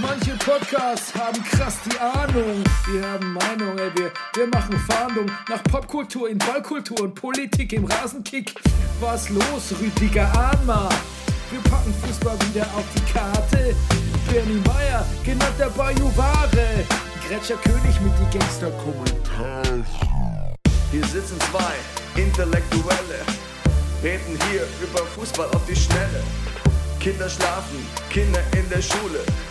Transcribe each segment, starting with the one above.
Manche Podcasts haben krass die Ahnung. Wir haben Meinung, ey, wir, wir machen Fahndung nach Popkultur in Ballkultur und Politik im Rasenkick. Was los, Rüdiger Ahnma? Wir packen Fußball wieder auf die Karte. Bernie Meyer, genannt der Bajuware. Gretscher König mit die Gangster-Kommentare. Hier sitzen zwei Intellektuelle, reden hier über Fußball auf die Schnelle. Kinder schlafen, Kinder in der Schule.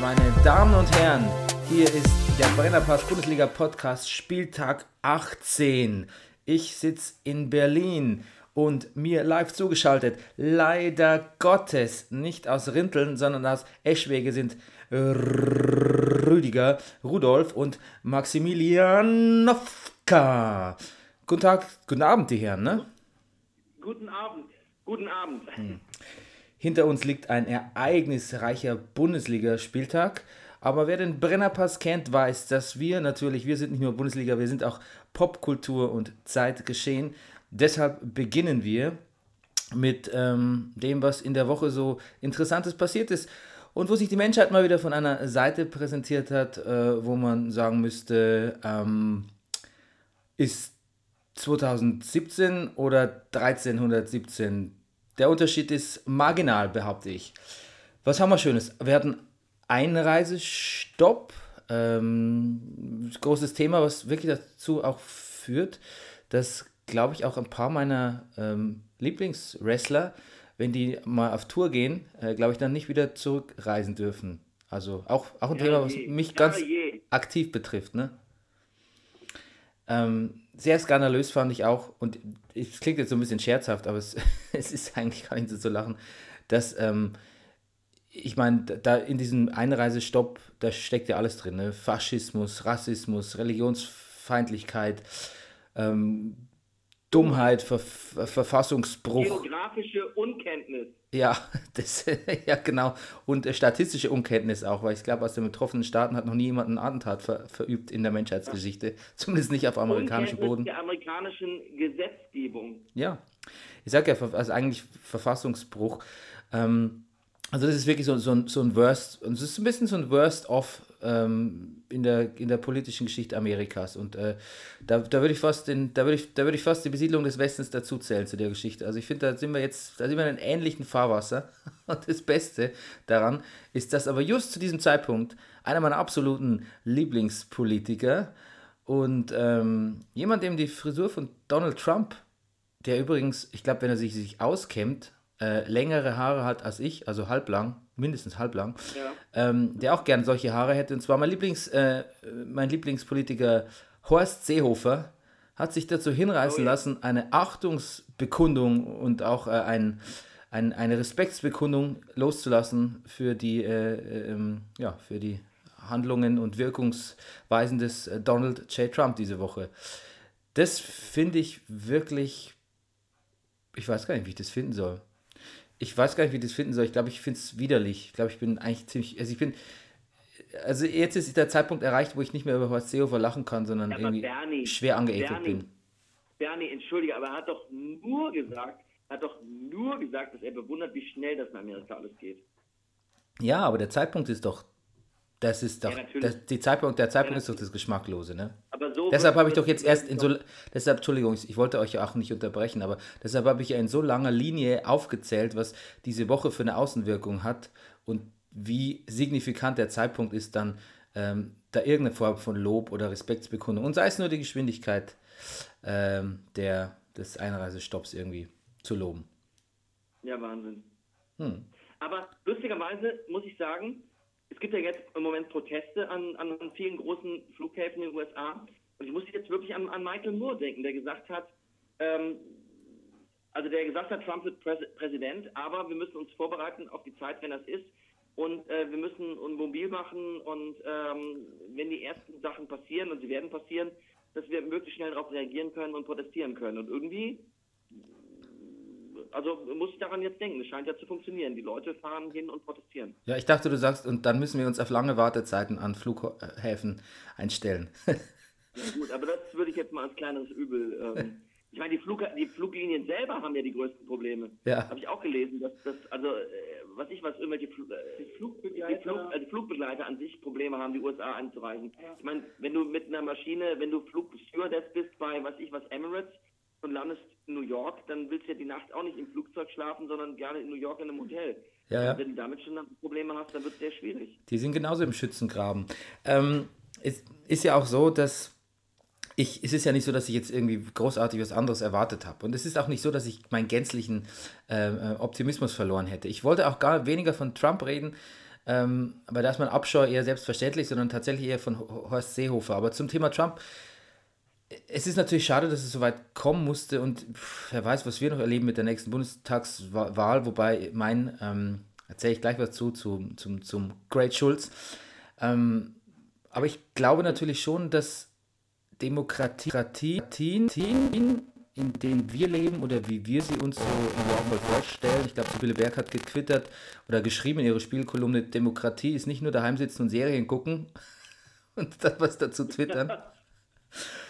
Meine Damen und Herren, hier ist der Brennerpass Bundesliga Podcast Spieltag 18. Ich sitze in Berlin und mir live zugeschaltet, leider Gottes, nicht aus Rinteln, sondern aus Eschwege sind Rüdiger, Rudolf und Maximilianowka. Guten Tag, guten Abend, die Herren, ne? Guten Abend. Guten Abend. Hinter uns liegt ein ereignisreicher Bundesligaspieltag. Aber wer den Brennerpass kennt, weiß, dass wir natürlich, wir sind nicht nur Bundesliga, wir sind auch Popkultur und Zeitgeschehen. Deshalb beginnen wir mit ähm, dem, was in der Woche so Interessantes passiert ist und wo sich die Menschheit mal wieder von einer Seite präsentiert hat, äh, wo man sagen müsste, ähm, ist 2017 oder 1317. Der Unterschied ist marginal, behaupte ich. Was haben wir Schönes? Wir hatten Einreisestopp. Ähm, großes Thema, was wirklich dazu auch führt, dass, glaube ich, auch ein paar meiner ähm, Lieblingswrestler, wenn die mal auf Tour gehen, äh, glaube ich, dann nicht wieder zurückreisen dürfen. Also auch, auch ein Ja, Thema, was mich Ja, ganz je. aktiv betrifft. Ne? Ähm, sehr skandalös fand ich auch, und es klingt jetzt so ein bisschen scherzhaft, aber es, es ist eigentlich gar nicht so zu lachen, dass, ähm, ich meine, da in diesem Einreisestopp, da steckt ja alles drin, ne? Faschismus, Rassismus, Religionsfeindlichkeit, ähm, Dummheit, Ver Ver Verfassungsbruch. Geografische Unkenntnis. Ja, das, ja, genau. Und äh, statistische Unkenntnis auch, weil ich glaube, aus den betroffenen Staaten hat noch nie jemand ein Attentat ver verübt in der Menschheitsgeschichte. Zumindest nicht auf amerikanischem Boden. der amerikanischen Gesetzgebung. Ja, ich sag ja, also eigentlich Verfassungsbruch. Ähm, also das ist wirklich so, so, ein, so ein Worst, und es ist ein bisschen so ein Worst-of ähm, in, der, in der politischen Geschichte Amerikas. Und äh, da, da würde ich fast da würde ich, da würde ich fast die Besiedlung des Westens dazu zählen zu der Geschichte. Also ich finde, da sind wir jetzt, da sind wir in einem ähnlichen Fahrwasser. Und das Beste daran ist, dass aber just zu diesem Zeitpunkt einer meiner absoluten Lieblingspolitiker und ähm, jemand, dem die Frisur von Donald Trump der übrigens, ich glaube, wenn er sich, sich auskämmt, äh, längere Haare hat als ich, also halblang, mindestens halblang, Ja. ähm, der auch gern solche Haare hätte. Und zwar mein, Lieblings, äh, mein Lieblingspolitiker Horst Seehofer hat sich dazu hinreißen Oh ja. lassen, eine Achtungsbekundung und auch äh, ein, ein, eine Respektsbekundung loszulassen für die, äh, äh, ähm, ja, für die Handlungen und Wirkungsweisen des Donald J. Trump diese Woche. Das finde ich wirklich. Ich weiß gar nicht, wie ich das finden soll. Ich weiß gar nicht, wie ich das finden soll. Ich glaube, ich finde es widerlich. Ich glaube, ich bin eigentlich ziemlich. Also, ich bin. Also, jetzt ist der Zeitpunkt erreicht, wo ich nicht mehr über Horst Seehofer lachen kann, sondern Ja, irgendwie Bernie, schwer angeekelt Bernie, bin. Bernie, entschuldige, aber er hat doch nur gesagt, hat doch nur gesagt, dass er bewundert, wie schnell das in Amerika alles geht. Ja, aber der Zeitpunkt ist doch. Das ist doch. Ja, das, die Zeitpunkt, der Zeitpunkt Ja, ist doch das Geschmacklose, ne? So Deshalb habe ich doch jetzt erst in so, deshalb, Entschuldigung, ich wollte euch ja auch nicht unterbrechen, aber deshalb habe ich ja in so langer Linie aufgezählt, was diese Woche für eine Außenwirkung hat und wie signifikant der Zeitpunkt ist, dann ähm, da irgendeine Form von Lob oder Respektsbekundung und sei es nur die Geschwindigkeit ähm, der, des Einreisestopps irgendwie zu loben. Ja, Wahnsinn. Hm. Aber lustigerweise muss ich sagen, es gibt ja jetzt im Moment Proteste an, an vielen großen Flughäfen in den USA. Und ich muss jetzt wirklich an, an Michael Moore denken, der gesagt hat, ähm, also der gesagt hat, Trump wird Präs Präsident, aber wir müssen uns vorbereiten auf die Zeit, wenn das ist. Und äh, wir müssen uns mobil machen und ähm, wenn die ersten Sachen passieren, und sie werden passieren, dass wir möglichst schnell darauf reagieren können und protestieren können. Und irgendwie, also muss ich daran jetzt denken, es scheint ja zu funktionieren. Die Leute fahren hin und protestieren. Ja, ich dachte, du sagst, und dann müssen wir uns auf lange Wartezeiten an Flughäfen einstellen. ja gut, aber das würde ich jetzt mal als kleineres Übel ähm, Ich meine, die, Flug, die Fluglinien selber haben ja die größten Probleme. Ja. Habe ich auch gelesen, dass das, also, äh, was ich was, irgendwelche Fl äh, die Flugbegleiter, die, Flug, also Flugbegleiter an sich Probleme haben, die USA anzureisen. Ja. Ich meine, wenn du mit einer Maschine, wenn du Flugstewardess bist bei, was ich was, Emirates und landest in New York, dann willst du ja die Nacht auch nicht im Flugzeug schlafen, sondern gerne in New York in einem Hotel. Ja, ja. wenn du damit schon Probleme hast, dann wird es sehr schwierig. Die sind genauso im Schützengraben. Ähm, es ist ja auch so, dass ich, es ist ja nicht so, dass ich jetzt irgendwie großartig was anderes erwartet habe. Und es ist auch nicht so, dass ich meinen gänzlichen ähm, äh, Optimismus verloren hätte. Ich wollte auch gar weniger von Trump reden, ähm, aber da ist mein Abscheu eher selbstverständlich, sondern tatsächlich eher von Horst Seehofer. Aber zum Thema Trump, es ist natürlich schade, dass es so weit kommen musste und pff, wer weiß, was wir noch erleben mit der nächsten Bundestagswahl, wobei mein, ähm, erzähle ich gleich was zu, zu zum, zum Great Schulz. Ähm, aber ich glaube natürlich schon, dass Demokratien, in denen wir leben oder wie wir sie uns so überhaupt mal vorstellen. Ich glaube, Sibylle Berg hat getwittert oder geschrieben in ihrer Spielkolumne, Demokratie ist nicht nur daheim sitzen und Serien gucken und dann was dazu twittern.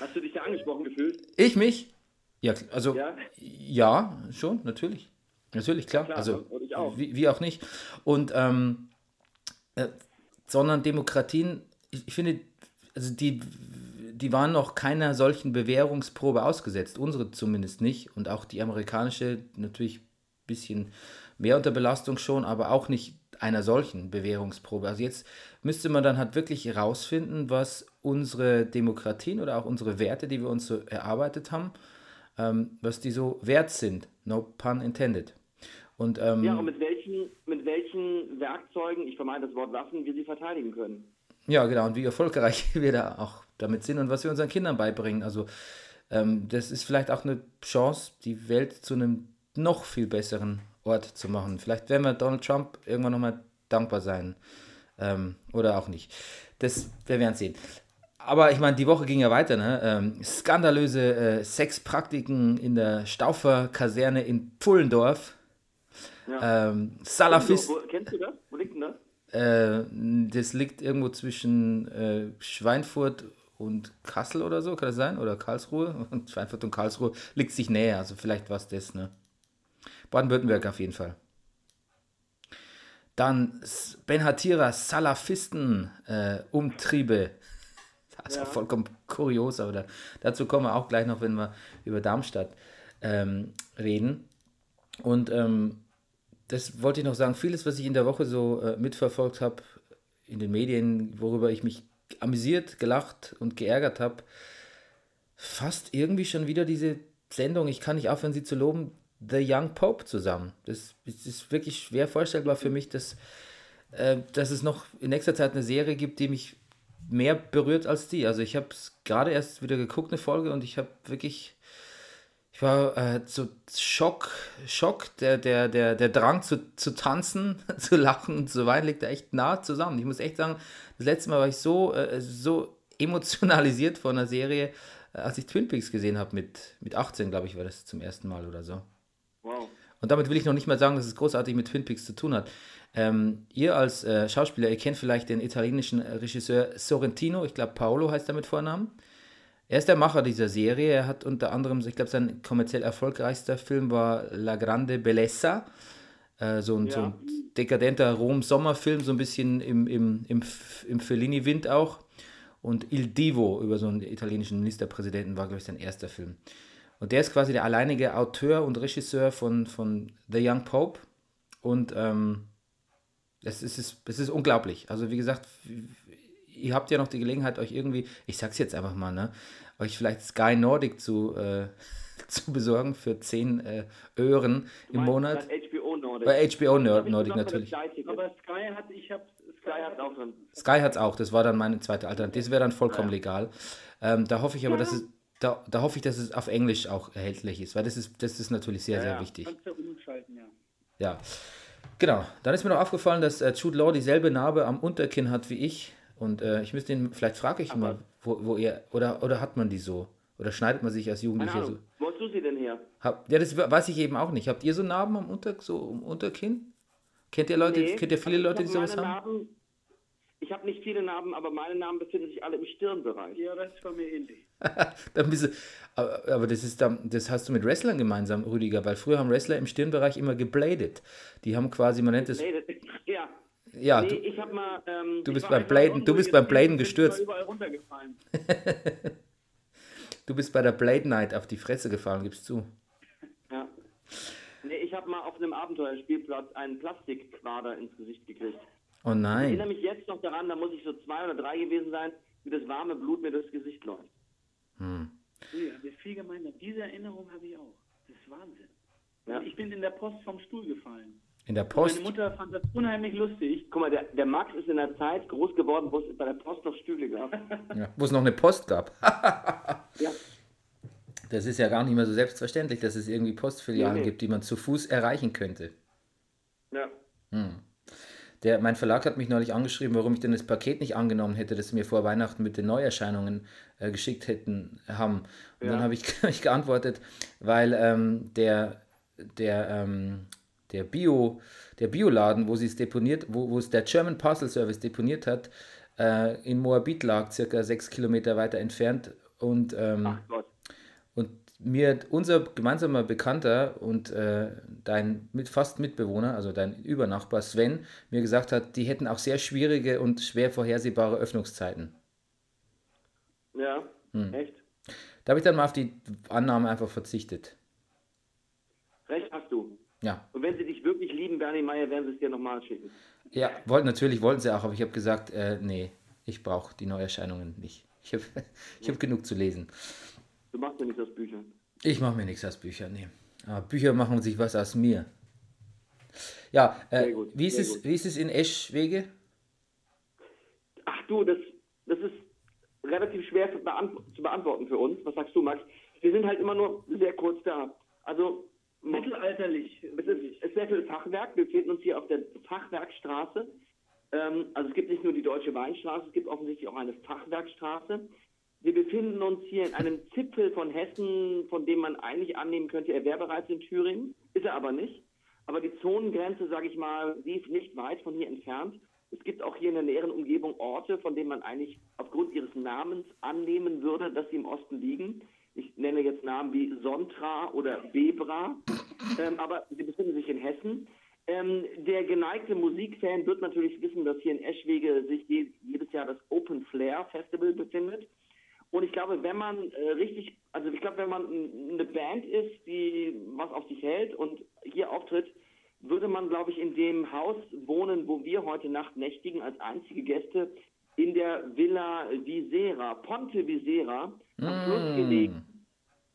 Hast du dich da angesprochen gefühlt? Ich mich? Ja, also ja, ja schon, natürlich. Natürlich, klar. klar also auch. Wie, wie, auch nicht. Und ähm, äh, sondern Demokratien, ich, ich finde, also die die waren noch keiner solchen Bewährungsprobe ausgesetzt, unsere zumindest nicht und auch die amerikanische natürlich ein bisschen mehr unter Belastung schon, aber auch nicht einer solchen Bewährungsprobe. Also jetzt müsste man dann halt wirklich herausfinden, was unsere Demokratien oder auch unsere Werte, die wir uns so erarbeitet haben, ähm, was die so wert sind. No pun intended. Und, ähm, ja, und mit welchen, mit welchen Werkzeugen, ich vermeide das Wort Waffen, wir sie verteidigen können. Ja, genau, und wie erfolgreich wir da auch damit sind und was wir unseren Kindern beibringen. Also ähm, das ist vielleicht auch eine Chance, die Welt zu einem noch viel besseren Ort zu machen. Vielleicht werden wir Donald Trump irgendwann nochmal dankbar sein. Ähm, oder auch nicht. Das, wir werden sehen. Aber ich meine, die Woche ging ja weiter, ne? Ähm, skandalöse äh, Sexpraktiken in der Staufer-Kaserne in Pullendorf. Ja. Ähm, Salafist. Kennst du das? Wo liegt denn das? Äh, das liegt irgendwo zwischen äh, Schweinfurt und Kassel oder so, kann das sein? Oder Karlsruhe? Und Schweinfurt und Karlsruhe liegt sich näher, also vielleicht war es das, ne? Baden-Württemberg auf jeden Fall. Dann Benhatira Salafisten-Umtriebe. Äh, das ist ja. vollkommen kurios, aber da, dazu kommen wir auch gleich noch, wenn wir über Darmstadt ähm, reden. Und ähm, das wollte ich noch sagen. Vieles, was ich in der Woche so äh, mitverfolgt habe in den Medien, worüber ich mich amüsiert, gelacht und geärgert habe, fast irgendwie schon wieder diese Sendung, ich kann nicht aufhören, sie zu loben, The Young Pope zusammen. Das, das ist wirklich schwer vorstellbar für mich, dass, äh, dass es noch in nächster Zeit eine Serie gibt, die mich mehr berührt als die. Also ich habe es gerade erst wieder geguckt, eine Folge, und ich habe wirklich ich war äh, so Schock, Schock, der, der, der, der Drang zu, zu tanzen, zu lachen und zu weinen liegt da echt nah zusammen. Ich muss echt sagen, das letzte Mal war ich so, äh, so emotionalisiert von einer Serie, äh, als ich Twin Peaks gesehen habe, mit, mit 18, glaube ich, war das zum ersten Mal oder so. Wow. Und damit will ich noch nicht mal sagen, dass es großartig mit Twin Peaks zu tun hat. Ähm, ihr als äh, Schauspieler, ihr kennt vielleicht den italienischen Regisseur Sorrentino, ich glaube Paolo heißt er mit Vornamen. Er ist der Macher dieser Serie. Er hat unter anderem, ich glaube, sein kommerziell erfolgreichster Film war La Grande Bellezza. Äh, so, ein, ja. so ein dekadenter Rom-Sommerfilm, so ein bisschen im, im, im, im Fellini-Wind auch. Und Il Divo über so einen italienischen Ministerpräsidenten war, glaube ich, sein erster Film. Und der ist quasi der alleinige Autor und Regisseur von, von The Young Pope. Und ähm, es, ist, es ist unglaublich. Also wie gesagt, ihr habt ja noch die Gelegenheit, euch irgendwie, ich sag's jetzt einfach mal, ne, euch vielleicht Sky Nordic zu, äh, zu besorgen für 10 äh, Öhren im Monat. HBO Nordic. Bei HBO Nord Nordic hab natürlich. Aber Sky hat, ich habe Sky hat auch drin. Sky hat es auch, das war dann meine zweite Alternative. Das wäre dann vollkommen legal. Ähm, da hoffe ich aber, dass es. Da, da hoffe ich, dass es auf Englisch auch erhältlich ist, weil das ist, das ist natürlich sehr, sehr wichtig. Kannst du umschalten, ja. Ja, genau. Dann ist mir noch aufgefallen, dass äh, Jude Law dieselbe Narbe am Unterkinn hat wie ich. Und äh, ich müsste ihn, vielleicht frage ich ihn mal, wo, wo er, oder, oder hat man die so? Oder schneidet man sich als Jugendlicher so? Wo hast du sie denn her? Hab, ja, das weiß ich eben auch nicht. Habt ihr so Narben am Unter, so am Unterkinn? Kennt ihr Leute, Nee. kennt ihr viele Also Leute, die sowas haben? Narben, ich habe nicht viele Narben, aber meine Narben befinden sich alle im Stirnbereich. Ja, das ist bei mir ähnlich. Dann bist du, aber, das ist dann, das hast du mit Wrestlern gemeinsam, Rüdiger, weil früher haben Wrestler im Stirnbereich immer gebladet. Die haben quasi, man nennt es, ja. ja, nee, du, ich habe mal. Ähm, du bist beim Bladen, du bist beim Bladen ich gestürzt. überall runtergefallen. Du bist bei der Blade Night auf die Fresse gefallen, gibst zu. ja. Nee, ich habe mal auf einem Abenteuerspielplatz einen Plastikquader ins Gesicht gekriegt. Oh Ich nein. erinnere mich jetzt noch daran, da muss ich so zwei oder drei gewesen sein, wie das warme Blut mir durchs Gesicht läuft. Ja, wir viel gemeinsam. Diese Erinnerung habe ich auch. Das ist Wahnsinn. Ja. Ich bin in der Post vom Stuhl gefallen. In der Meine Post. Mutter fand das unheimlich lustig. Guck mal, der, der Max ist in der Zeit groß geworden, wo es bei der Post noch Stühle gab. Ja, wo es noch eine Post gab. ja. Das ist ja gar nicht mehr so selbstverständlich, dass es irgendwie Postfilialen Nee, nee. gibt, die man zu Fuß erreichen könnte. ja. Der, mein Verlag hat mich neulich angeschrieben, warum ich denn das Paket nicht angenommen hätte, das sie mir vor Weihnachten mit den Neuerscheinungen äh, geschickt hätten haben. Und dann habe ich, ich geantwortet, weil ähm, der, der, ähm, der, Bio, der Bioladen, wo sie es deponiert, wo, wo es der German Parcel Service deponiert hat, äh, in Moabit lag, circa sechs Kilometer weiter entfernt. Und ähm, und mir unser gemeinsamer Bekannter und äh, dein mit, fast Mitbewohner, also dein Übernachbar Sven, mir gesagt hat, die hätten auch sehr schwierige und schwer vorhersehbare Öffnungszeiten. Ja, Hm. echt. Da habe ich dann mal auf die Annahme einfach verzichtet. Recht hast du. Ja, Und wenn sie dich wirklich lieben, Bernie Meyer, werden sie es dir nochmal schicken. ja wollten, natürlich wollten sie auch, aber ich habe gesagt, äh, nee, ich brauche die Neuerscheinungen nicht. Ich habe ich hab genug zu lesen. Du machst ja nichts aus Büchern. Ich mache mir nichts aus Büchern, nee. Aber Bücher machen sich was aus mir. Ja, äh, gut, wie, ist es, gut. wie ist es in Eschwege? Ach du, das, das ist relativ schwer zu, beant zu beantworten für uns. Was sagst du, Max? Wir sind halt immer nur sehr kurz da. Also, Mittelalterlich. es ist, es ist sehr viel Fachwerk. Wir befinden uns hier auf der Fachwerkstraße. Ähm, also es gibt nicht nur die Deutsche Weinstraße, es gibt offensichtlich auch eine Fachwerkstraße. Wir befinden uns hier in einem Zipfel von Hessen, von dem man eigentlich annehmen könnte, er wäre bereits in Thüringen, ist er aber nicht. Aber die Zonengrenze, sage ich mal, die ist nicht weit von hier entfernt. Es gibt auch hier in der näheren Umgebung Orte, von denen man eigentlich aufgrund ihres Namens annehmen würde, dass sie im Osten liegen. Ich nenne jetzt Namen wie Sontra oder Bebra, ähm, aber sie befinden sich in Hessen. Ähm, der geneigte Musikfan wird natürlich wissen, dass hier in Eschwege sich je, jedes Jahr das Open Flair Festival befindet. Und ich glaube, wenn man äh, richtig, also ich glaube, wenn man eine Band ist, die was auf sich hält und hier auftritt, würde man, glaube ich, in dem Haus wohnen, wo wir heute Nacht nächtigen, als einzige Gäste in der Villa Visera, Ponte Visera, am Fluss gelegen,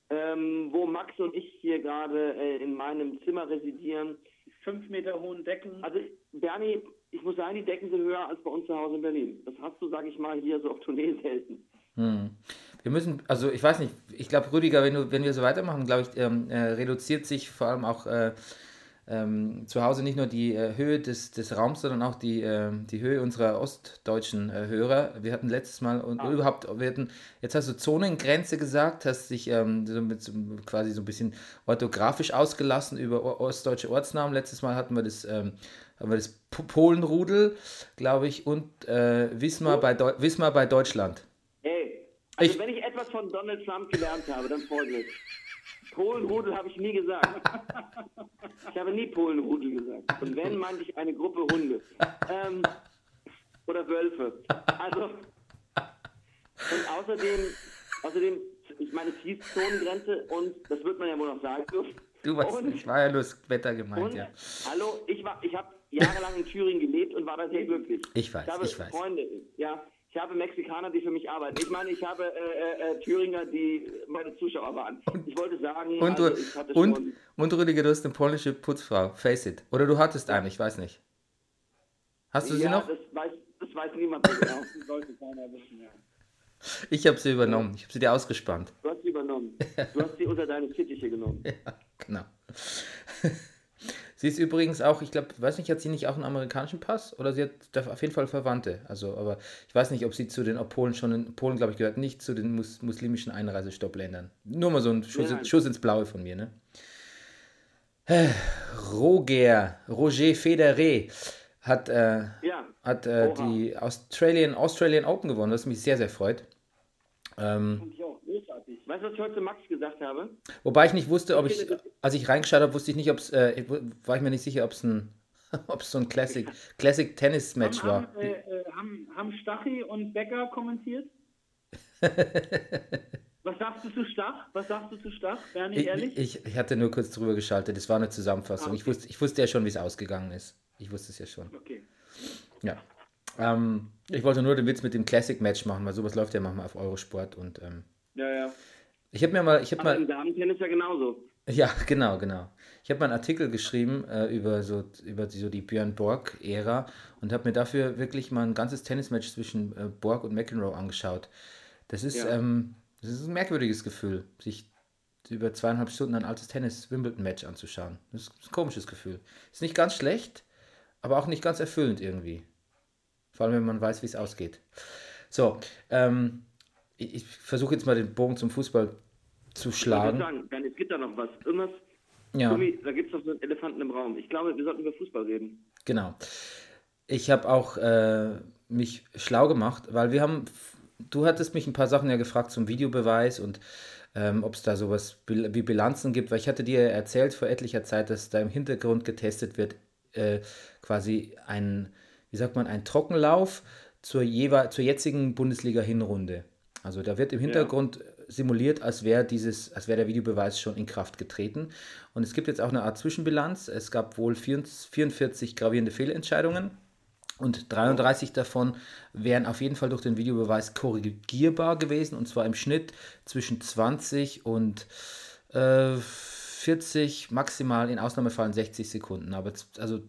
ähm, wo Max und ich hier gerade äh, in meinem Zimmer residieren. Fünf Meter hohen Decken. Also, Bernie, ich muss sagen, die Decken sind höher als bei uns zu Hause in Berlin. Das hast du, sage ich mal, hier so auf Tournee selten. Wir müssen, also ich weiß nicht, ich glaube, Rüdiger, wenn, du, wenn wir so weitermachen, glaube ich, ähm, äh, reduziert sich vor allem auch äh, ähm, zu Hause nicht nur die äh, Höhe des, des Raums, sondern auch die, äh, die Höhe unserer ostdeutschen äh, Hörer. Wir hatten letztes Mal und überhaupt, wir hatten, jetzt hast du Zonengrenze gesagt, hast dich ähm, so mit, so, quasi so ein bisschen orthografisch ausgelassen über ostdeutsche Ortsnamen. Letztes Mal hatten wir das, ähm, haben wir das Polenrudel, glaube ich, und äh, Wismar, bei Deu Wismar bei Deutschland. Hey, also Ich- wenn ich etwas von Donald Trump gelernt habe, dann folgendes. Polenrudel habe ich nie gesagt. Ich habe nie Polenrudel gesagt. Und wenn, meinte ich eine Gruppe Hunde. Ähm, oder Wölfe. Also, und außerdem, außerdem, ich meine, es hieß Zonengrenze und das wird man ja wohl noch sagen dürfen. Du weißt, und, ich war ja nur das Wetter gemeint, und, ja. hallo, ich war, ich habe jahrelang in Thüringen gelebt und war da sehr glücklich. Ich weiß, habe ich weiß. Freunde, ja. Ich habe Mexikaner, die für mich arbeiten. Ich meine, ich habe äh, äh, Thüringer, die meine Zuschauer waren. Ich wollte sagen, und, also, und, schon und Rüdiger, du hast eine polnische Putzfrau. Face it. Oder du hattest eine, ich weiß nicht. Hast du ja, sie noch? Das weiß, das weiß niemand genau. sollte keiner wissen, ja. Ich habe sie übernommen. Ich habe sie dir ausgespannt. Du hast sie übernommen. Du hast sie unter deine Fittiche genommen. Ja, genau. Sie ist übrigens auch, ich glaube, weiß nicht, hat sie nicht auch einen amerikanischen Pass? Oder sie hat auf jeden Fall Verwandte. Also, aber ich weiß nicht, ob sie zu den, ob Polen schon in Polen, glaube ich, gehört nicht zu den mus muslimischen Einreisestoppländern. Nur mal so ein Schuss, ja. Schuss ins Blaue von mir, ne? Roger, Roger Federer hat, äh, ja. hat äh, die Australian, Australian Open gewonnen, was mich sehr, sehr freut. Ähm. Weißt du, was ich heute zu Max gesagt habe? Wobei ich nicht wusste, ob ich, als ich reingeschaut habe, wusste ich nicht, ob es, äh, war ich mir nicht sicher, ob es ein, ob es so ein Classic, Classic Tennis Match haben, war. Haben, äh, äh, haben, haben Stachy und Becker kommentiert? Was sagst du zu Stach? Was sagst du zu Stach? Bernie, ich, ehrlich? Ich, ich, hatte nur kurz drüber geschaltet. Das war eine Zusammenfassung. Ah, okay. ich, wusste, ich wusste ja schon, wie es ausgegangen ist. Ich wusste es ja schon. Okay. Ja. Ähm, ich wollte nur den Witz mit dem Classic Match machen, weil sowas läuft ja manchmal auf Eurosport und ähm, ja, ja. Ich habe mir mal, ich habe mal. Im Damentennis ja genauso. Ja, genau, genau. Ich habe mal einen Artikel geschrieben äh, über so über die, so die Björn Borg-Ära und habe mir dafür wirklich mal ein ganzes Tennismatch zwischen äh, Borg und McEnroe angeschaut. Das ist, ja. ähm, das ist ein merkwürdiges Gefühl, sich über zweieinhalb Stunden ein altes Tennis-Wimbledon-Match anzuschauen. Das ist ein komisches Gefühl. Ist nicht ganz schlecht, aber auch nicht ganz erfüllend irgendwie. Vor allem, wenn man weiß, wie es ausgeht. So, ähm, ich, ich versuche jetzt mal den Bogen zum Fußball zu schlagen. Ich sagen, es gibt da noch was. Irgendwas. Ja. Tommy, da gibt es noch so einen Elefanten im Raum. Ich glaube, wir sollten über Fußball reden. Genau. Ich habe auch äh, mich schlau gemacht, weil wir haben, du hattest mich ein paar Sachen ja gefragt zum Videobeweis und ähm, ob es da sowas wie Bilanzen gibt, weil ich hatte dir erzählt vor etlicher Zeit, dass da im Hintergrund getestet wird, äh, quasi ein, wie sagt man, ein Trockenlauf zur, zur jetzigen Bundesliga-Hinrunde. Also da wird im Hintergrund ja. Simuliert, als wäre dieses, als wäre der Videobeweis schon in Kraft getreten. Und es gibt jetzt auch eine Art Zwischenbilanz. Es gab wohl 44 gravierende Fehlentscheidungen. Und 33 davon wären auf jeden Fall durch den Videobeweis korrigierbar gewesen. Und zwar im Schnitt zwischen 20 und äh, 40, maximal in Ausnahmefällen 60 Sekunden. Aber also.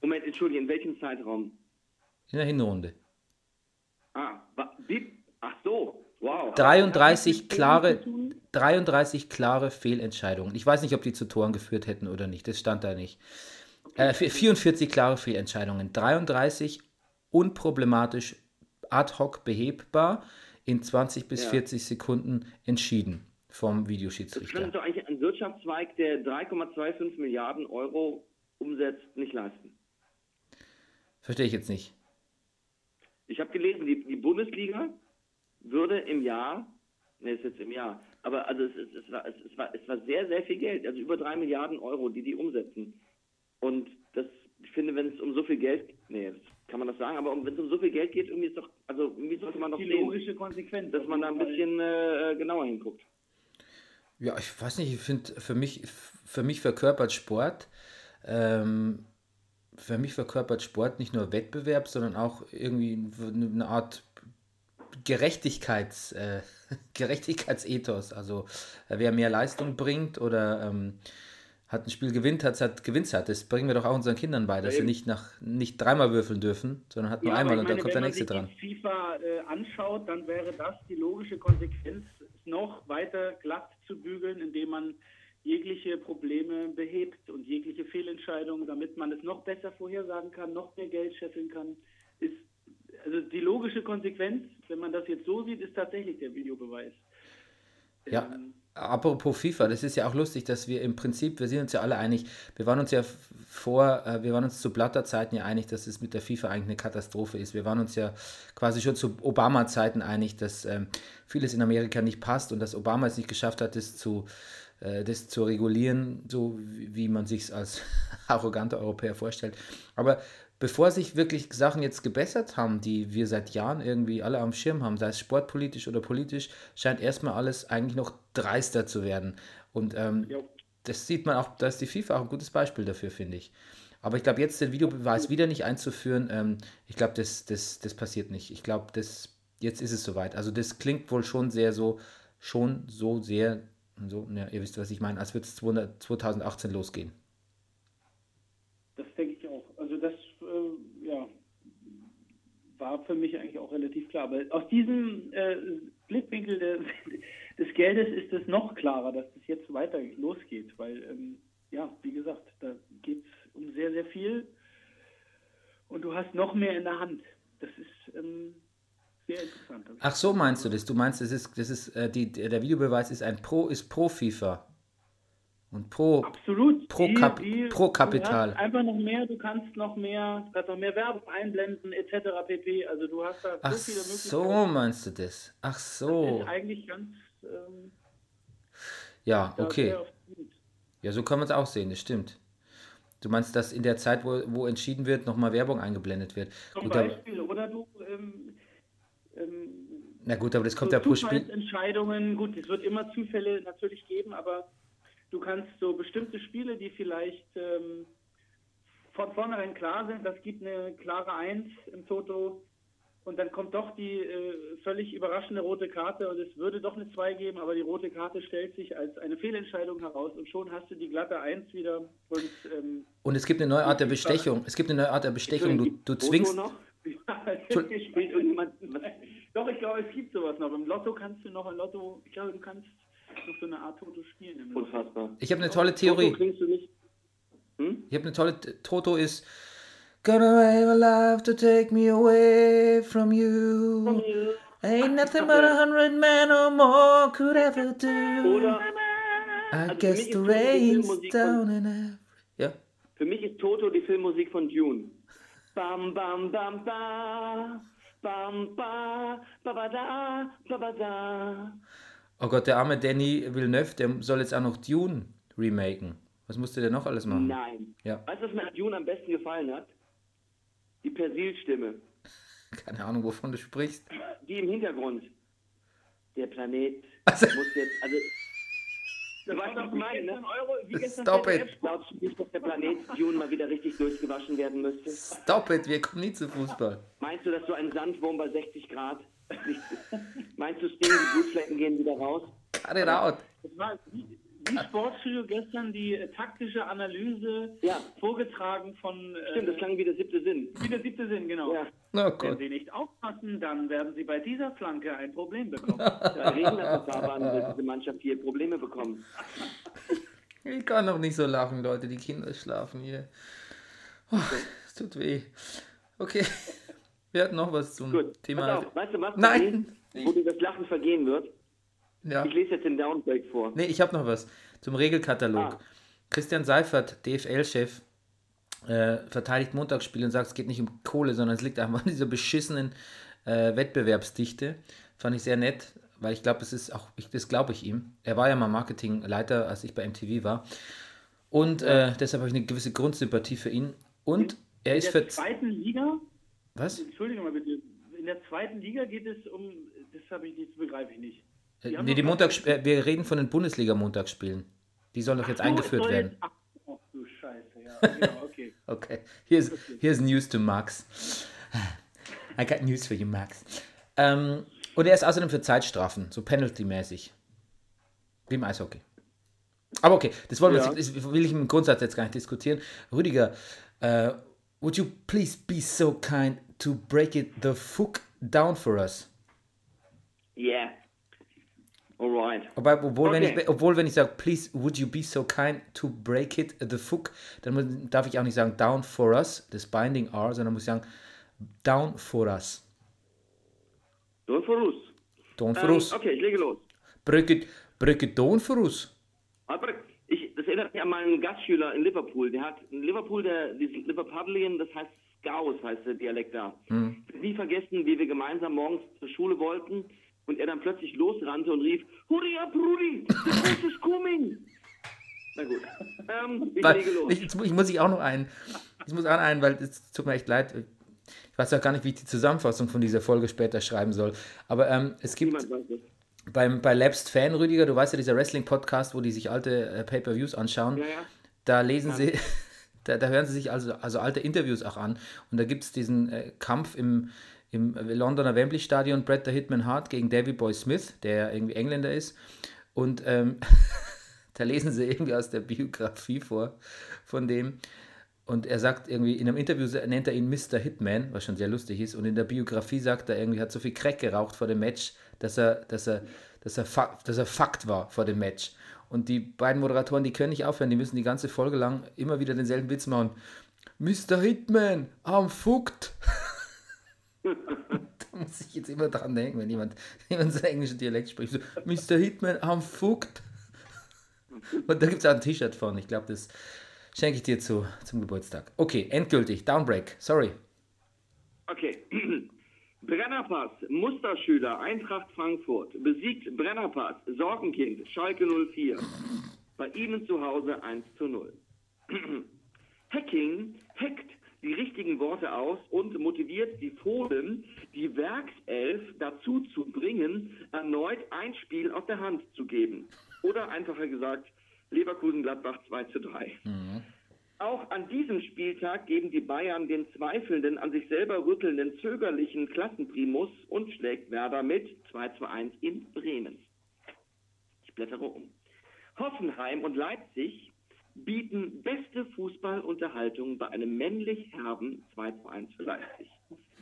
Moment, entschuldige, in welchem Zeitraum? In der Hinrunde. Ah, wie? Ach so. Wow. 33 klare, 33 klare Fehlentscheidungen. Ich weiß nicht, ob die zu Toren geführt hätten oder nicht. Das stand da nicht. Äh, 44 klare Fehlentscheidungen. 33 unproblematisch ad hoc behebbar in 20 bis ja. 40 Sekunden entschieden vom Videoschiedsrichter. Das kann doch eigentlich ein Wirtschaftszweig, der 3,25 Milliarden Euro umsetzt, nicht leisten. Verstehe ich jetzt nicht. Ich habe gelesen, die, die Bundesliga würde im Jahr, ne, ist jetzt im Jahr, aber also es, es, es, war, es, es, war, es war sehr, sehr viel Geld, also über drei Milliarden Euro, die die umsetzen. Und das, ich finde, wenn es um so viel Geld, nee, kann man das sagen, aber um, wenn es um so viel Geld geht, irgendwie ist doch, also irgendwie sollte man doch die sehen, logische Konsequenz, dass man da ein bisschen äh, genauer hinguckt. Ja, ich weiß nicht, ich finde, für mich, für mich verkörpert Sport, ähm, für mich verkörpert Sport nicht nur Wettbewerb, sondern auch irgendwie eine Art Gerechtigkeits, äh, Gerechtigkeitsethos. Also äh, wer mehr Leistung bringt oder ähm, hat ein Spiel gewinnt, hat, hat gewinnt hat. Das bringen wir doch auch unseren Kindern bei, dass ja, sie nicht nach nicht dreimal würfeln dürfen, sondern hat nur ja, einmal und dann kommt der nächste dran. Wenn man sich FIFA äh, anschaut, dann wäre das die logische Konsequenz, noch weiter glatt zu bügeln, indem man jegliche Probleme behebt und jegliche Fehlentscheidungen, damit man es noch besser vorhersagen kann, noch mehr Geld scheffeln kann, also die logische Konsequenz, wenn man das jetzt so sieht, ist tatsächlich der Videobeweis. Ja, ähm, apropos FIFA, das ist ja auch lustig, dass wir im Prinzip, wir sind uns ja alle einig, wir waren uns ja vor, äh, wir waren uns zu Blatter-Zeiten ja einig, dass es mit der FIFA eigentlich eine Katastrophe ist. Wir waren uns ja quasi schon zu Obama-Zeiten einig, dass ähm, vieles in Amerika nicht passt und dass Obama es nicht geschafft hat, das zu, äh, das zu regulieren, so wie, wie man sich es als arroganter Europäer vorstellt. Aber bevor sich wirklich Sachen jetzt gebessert haben, die wir seit Jahren irgendwie alle am Schirm haben, sei es sportpolitisch oder politisch, scheint erstmal alles eigentlich noch dreister zu werden. Und ähm, das sieht man auch, da ist die FIFA auch ein gutes Beispiel dafür, finde ich. Aber ich glaube, jetzt den Videobeweis wieder nicht einzuführen, ähm, ich glaube, das, das, das passiert nicht. Ich glaube, das jetzt ist es soweit. Also das klingt wohl schon sehr so, schon so sehr, so, ja, ihr wisst, was ich meine, als würde es 2018 losgehen. Das denke ich auch. Also das, äh, ja, war für mich eigentlich auch relativ klar. Aber aus diesem äh, Blickwinkel des, des Geldes ist es noch klarer, dass es jetzt weiter losgeht, weil, ähm, ja, wie gesagt, da geht es um sehr, sehr viel und du hast noch mehr in der Hand. Das ist ähm, sehr interessant. Ach so meinst du das? Du meinst, das ist, das ist äh, die, der Videobeweis ist ein Pro, ist pro FIFA und pro Absolut. pro, die, Kap, die, pro Kapital. Einfach noch mehr, du kannst noch mehr, du kannst noch mehr Werbung einblenden etc. pp. Also du hast da Ach so viele Möglichkeiten. so meinst du das? Ach Das so. ist eigentlich ganz ähm, Ja, okay. Ja, so kann man es auch sehen, das stimmt. Du meinst, dass in der Zeit, wo, wo entschieden wird, nochmal Werbung eingeblendet wird. Zum Gut, aber, Beispiel, oder du ähm, ähm, na gut, aber das kommt so ja pro Spiel. Zufallsentscheidungen, gut, es wird immer Zufälle natürlich geben, aber du kannst so bestimmte Spiele, die vielleicht ähm, von vornherein klar sind, das gibt eine klare Eins im Toto und dann kommt doch die äh, völlig überraschende rote Karte und es würde doch eine 2 geben, aber die rote Karte stellt sich als eine Fehlentscheidung heraus und schon hast du die glatte 1 wieder und ähm, Und es gibt eine neue Art der Bestechung. Es gibt eine neue Art der Bestechung. Du, du zwingst. noch? Doch, ich glaube, es gibt sowas noch. Im Lotto kannst du noch, im Lotto, ich glaube, du kannst noch so eine Art Toto spielen. Unfassbar. Ich habe eine tolle Toto Theorie. klingst du nicht. Hm? Ich habe eine tolle. Toto ist. Gonna have a life to take me away from you. Ain't nothing but a hundred men or more could ever do. Oder I also für guess the Toto rain's down in Africa. Ja. Für mich ist Toto die Filmmusik von Dune. Bam, bam, bam, ba. Bam, ba. Ba, ba, da. Ba, ba, da. Oh Gott, der arme Danny Villeneuve, der soll jetzt auch noch Dune remaken. Was musste der noch alles machen? Nein. Ja. Weißt du, was mir an Dune am besten gefallen hat? Die Persilstimme. Keine Ahnung, wovon du sprichst. Die im Hintergrund. Der Planet Also- muss jetzt. Also, du weißt, was ich meine, ne? Euro, wie gestern Stop it. Glaubst du nicht, dass der Planet Dune mal wieder richtig durchgewaschen werden müsste? Stop it, wir kommen nie zu Fußball. Meinst du, dass so ein Sandwurm bei 60 Grad Meinst du, Sting, die Blutflecken gehen wieder raus? Cut it out. Das war wie, wie Sportstudio gestern die äh, taktische Analyse Ja. vorgetragen von äh, Stimmt, das klang wie der siebte Sinn. wie der siebte Sinn, genau. Ja. Oh Wenn. Sie nicht aufpassen, dann werden Sie bei dieser Flanke ein Problem bekommen. Bei Regenwasserfahrbahn wird diese Mannschaft hier Probleme bekommen. Ich kann noch nicht so lachen, Leute. Die Kinder schlafen hier. Oh, es tut weh. Okay. Wir hatten noch was zum Gut, Thema. auf, weißt du was? Nein. Wo dir das Lachen vergehen wird? Ja. Ich lese jetzt den Downbreak vor. Nee, ich habe noch was zum Regelkatalog. Ah. Christian Seifert, DFL-Chef, äh, verteidigt Montagsspiele und sagt, es geht nicht um Kohle, sondern es liegt einfach an dieser beschissenen äh, Wettbewerbsdichte. Fand ich sehr nett, weil ich glaube, es ist auch, ich, das glaube ich ihm. Er war ja mal Marketingleiter, als ich bei MTV war. Und äh, deshalb habe ich eine gewisse Grundsympathie für ihn. Und er ist In für. der zweiten Liga, Was? Entschuldige mal bitte, in der zweiten Liga geht es um, das habe ich nicht, das begreife ich nicht. Äh, Die nee, die Montags äh, wir reden von den Bundesliga-Montagsspielen. Die sollen doch jetzt so, eingeführt werden. Jetzt, ach, oh, du Scheiße, ja, genau, okay. Okay, here's, here's news to Max. I got news for you, Max. Ähm, und er ist außerdem für Zeitstrafen, so penalty-mäßig. Wie im Eishockey. Aber okay, das, wollen wir Ja. jetzt, das will ich im Grundsatz jetzt gar nicht diskutieren. Rüdiger, äh, would you please be so kind to break it the fuck down for us? Yeah. Alright. Wobei, obwohl, wenn ich, obwohl, wenn ich sage, please, would you be so kind to break it uh, the fuck, dann darf ich auch nicht sagen down for us, das Binding R, sondern muss ich sagen down for us. Don't for us. Down for Ähm, us. Um, okay, ich lege los. Break it, break it down for us. Ah, Aber ich, das erinnert mich an meinen Gastschüler in Liverpool. Der hat in Liverpool, der, dieses Liverpudlian, das heißt Scouse, heißt der Dialekt da. Hm. Ich hab Nie vergessen, wie wir gemeinsam morgens zur Schule wollten und er dann plötzlich losrannte und rief, Hurry up, Rudi, the bus is coming. Na gut, ähm, ich Weil, lege los. ich, ich muss ich auch noch einen. Ich muss auch einen, weil es tut mir echt leid. Ich weiß auch gar nicht, wie ich die Zusammenfassung von dieser Folge später schreiben soll. Aber ähm, es gibt beim, bei Labst Fan, Rüdiger, du weißt ja, dieser Wrestling-Podcast, wo die sich alte äh, Pay-Per-Views anschauen, Ja, ja. da lesen sie, da, da hören sie sich also, also alte Interviews auch an. Und da gibt es diesen äh, Kampf im, im Londoner Wembley Stadion Brett the Hitman Hart gegen Davy Boy Smith, der irgendwie Engländer ist. Und ähm, da lesen sie irgendwie aus der Biografie vor von dem. Und er sagt irgendwie, in einem Interview nennt er ihn Mr. Hitman, was schon sehr lustig ist. Und in der Biografie sagt er irgendwie, hat so viel Crack geraucht vor dem Match, dass er, dass er, dass er, dass er Fakt war vor dem Match. Und die beiden Moderatoren, die können nicht aufhören, die müssen die ganze Folge lang immer wieder denselben Witz machen. Mr. Hitman, am Fugt. da muss ich jetzt immer dran denken, wenn jemand, jemand so englischen Dialekt spricht. So, Mr. Hitman, am Fugt. Und da gibt es auch ein T-Shirt von. Ich glaube, das schenke ich dir zu, zum Geburtstag. Okay, endgültig. Downbreak. Sorry. Okay. Brennerpass, Musterschüler, Eintracht Frankfurt, besiegt Brennerpass, Sorgenkind, Schalke 04. Bei ihnen zu Hause 1 zu 0. Hacking hackt die richtigen Worte aus und motiviert die Fohlen, die Werkself dazu zu bringen, erneut ein Spiel aus der Hand zu geben. Oder einfacher gesagt, Leverkusen-Gladbach 2 zu 3. Mhm. Auch an diesem Spieltag geben die Bayern den zweifelnden, an sich selber rüttelnden, zögerlichen Klassenprimus und schlägt Werder mit 2 zu 1 in Bremen. Ich blättere um. Hoffenheim und Leipzig bieten beste Fußballunterhaltung bei einem männlich herben 2 zu 1 für Leipzig.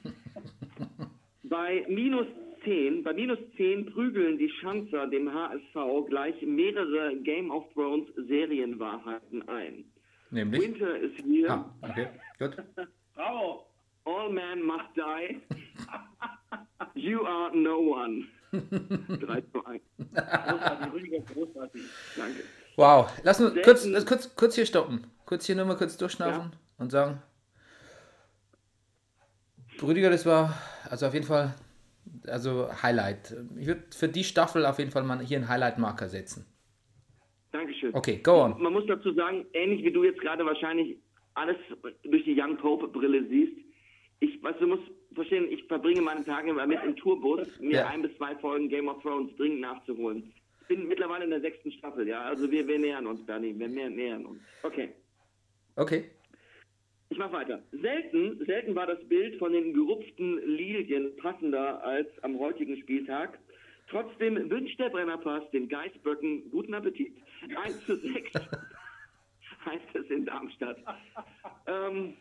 bei minus 10, bei minus 10 prügeln die Schanzer dem HSV gleich mehrere Game of Thrones Serienwahrheiten ein. Nämlich? Winter is here. Ah, okay, gut. Bravo. All men must die. you are no one. 3 zu 1. Großartig, Rüdiger, großartig. Danke. Wow, lass uns kurz, lass kurz, kurz hier stoppen. Kurz hier nur mal kurz durchschnaufen ja. und sagen, Rüdiger, das war also auf jeden Fall also Highlight. Ich würde für die Staffel auf jeden Fall mal hier einen Highlight-Marker setzen. Dankeschön. Okay, go on. Man muss dazu sagen, ähnlich wie du jetzt gerade wahrscheinlich alles durch die Young Pope-Brille siehst, ich, weißt du, musst verstehen, ich verbringe meine Tage immer mit im Tourbus, mir ja. ein bis zwei Folgen Game of Thrones dringend nachzuholen. Ich bin mittlerweile in der sechsten Staffel, ja, also wir, wir nähern uns, Bernie, wir nähern uns. Okay. Okay. Ich mach weiter. Selten, selten war das Bild von den gerupften Lilien passender als am heutigen Spieltag. Trotzdem wünscht der Brennerpass den Geißböcken guten Appetit. 1 zu 6 heißt es in Darmstadt. Ähm,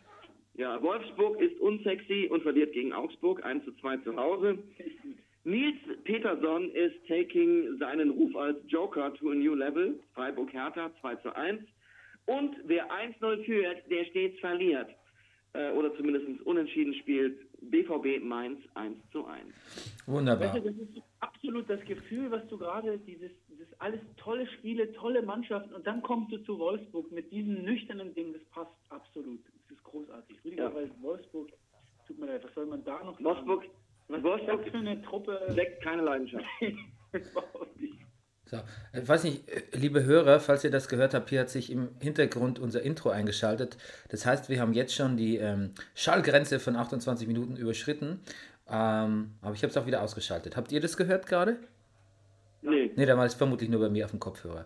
ja, Wolfsburg ist unsexy und verliert gegen Augsburg 1 zu 2 zu Hause. Nils Peterson ist taking seinen Ruf als Joker to a new level. Freiburg Hertha 2 zu 1. Und wer 1-0 führt, der stets verliert. Äh, oder zumindest unentschieden spielt. BVB Mainz 1 zu 1. Wunderbar. Das ist absolut das Gefühl, was du gerade, dieses, dieses alles tolle Spiele, tolle Mannschaften und dann kommst du zu Wolfsburg mit diesem nüchternen Ding, das passt absolut. Das ist großartig. Rüdiger, ja. weil Wolfsburg, tut mir leid, was soll man da noch Wolfsburg, was Wolfsburg für eine Truppe weckt keine Leidenschaft. So, ich weiß nicht, liebe Hörer, falls ihr das gehört habt, hier hat sich im Hintergrund unser Intro eingeschaltet. Das heißt, wir haben jetzt schon die ähm, Schallgrenze von 28 Minuten überschritten. Ähm, aber ich habe es auch wieder ausgeschaltet. Habt ihr das gehört gerade? Nee. Nee, dann war es vermutlich nur bei mir auf dem Kopfhörer.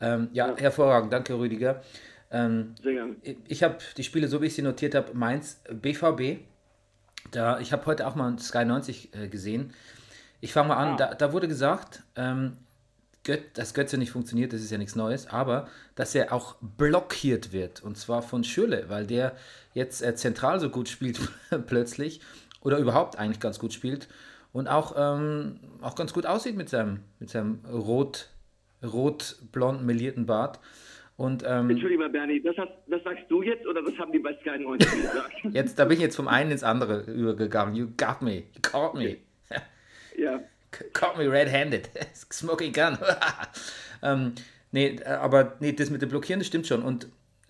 Ähm, ja, ja, hervorragend. Danke, Rüdiger. Ähm, Sehr gerne. Ich habe die Spiele, so wie ich sie notiert habe, Mainz, BVB. Da, ich habe heute auch mal Sky 90 äh, gesehen. Ich fange mal an, ah. da, da, wurde gesagt, ähm, Göt, dass Götze nicht funktioniert, das ist ja nichts Neues, aber dass er auch blockiert wird und zwar von Schürle, weil der jetzt äh, zentral so gut spielt plötzlich oder überhaupt eigentlich ganz gut spielt und auch, ähm, auch ganz gut aussieht mit seinem, mit seinem rot, rot-blond melierten Bart. Und, ähm, Entschuldigung, Bernie, das, hast, das, sagst du jetzt oder was haben die bei Sky 90 gesagt? jetzt, da bin ich jetzt vom einen ins andere übergegangen. You got me, you caught me. ja. Caught me red-handed. Smoking gun. ähm, nee, äh, aber nee, das mit dem Blockieren, das stimmt schon. Und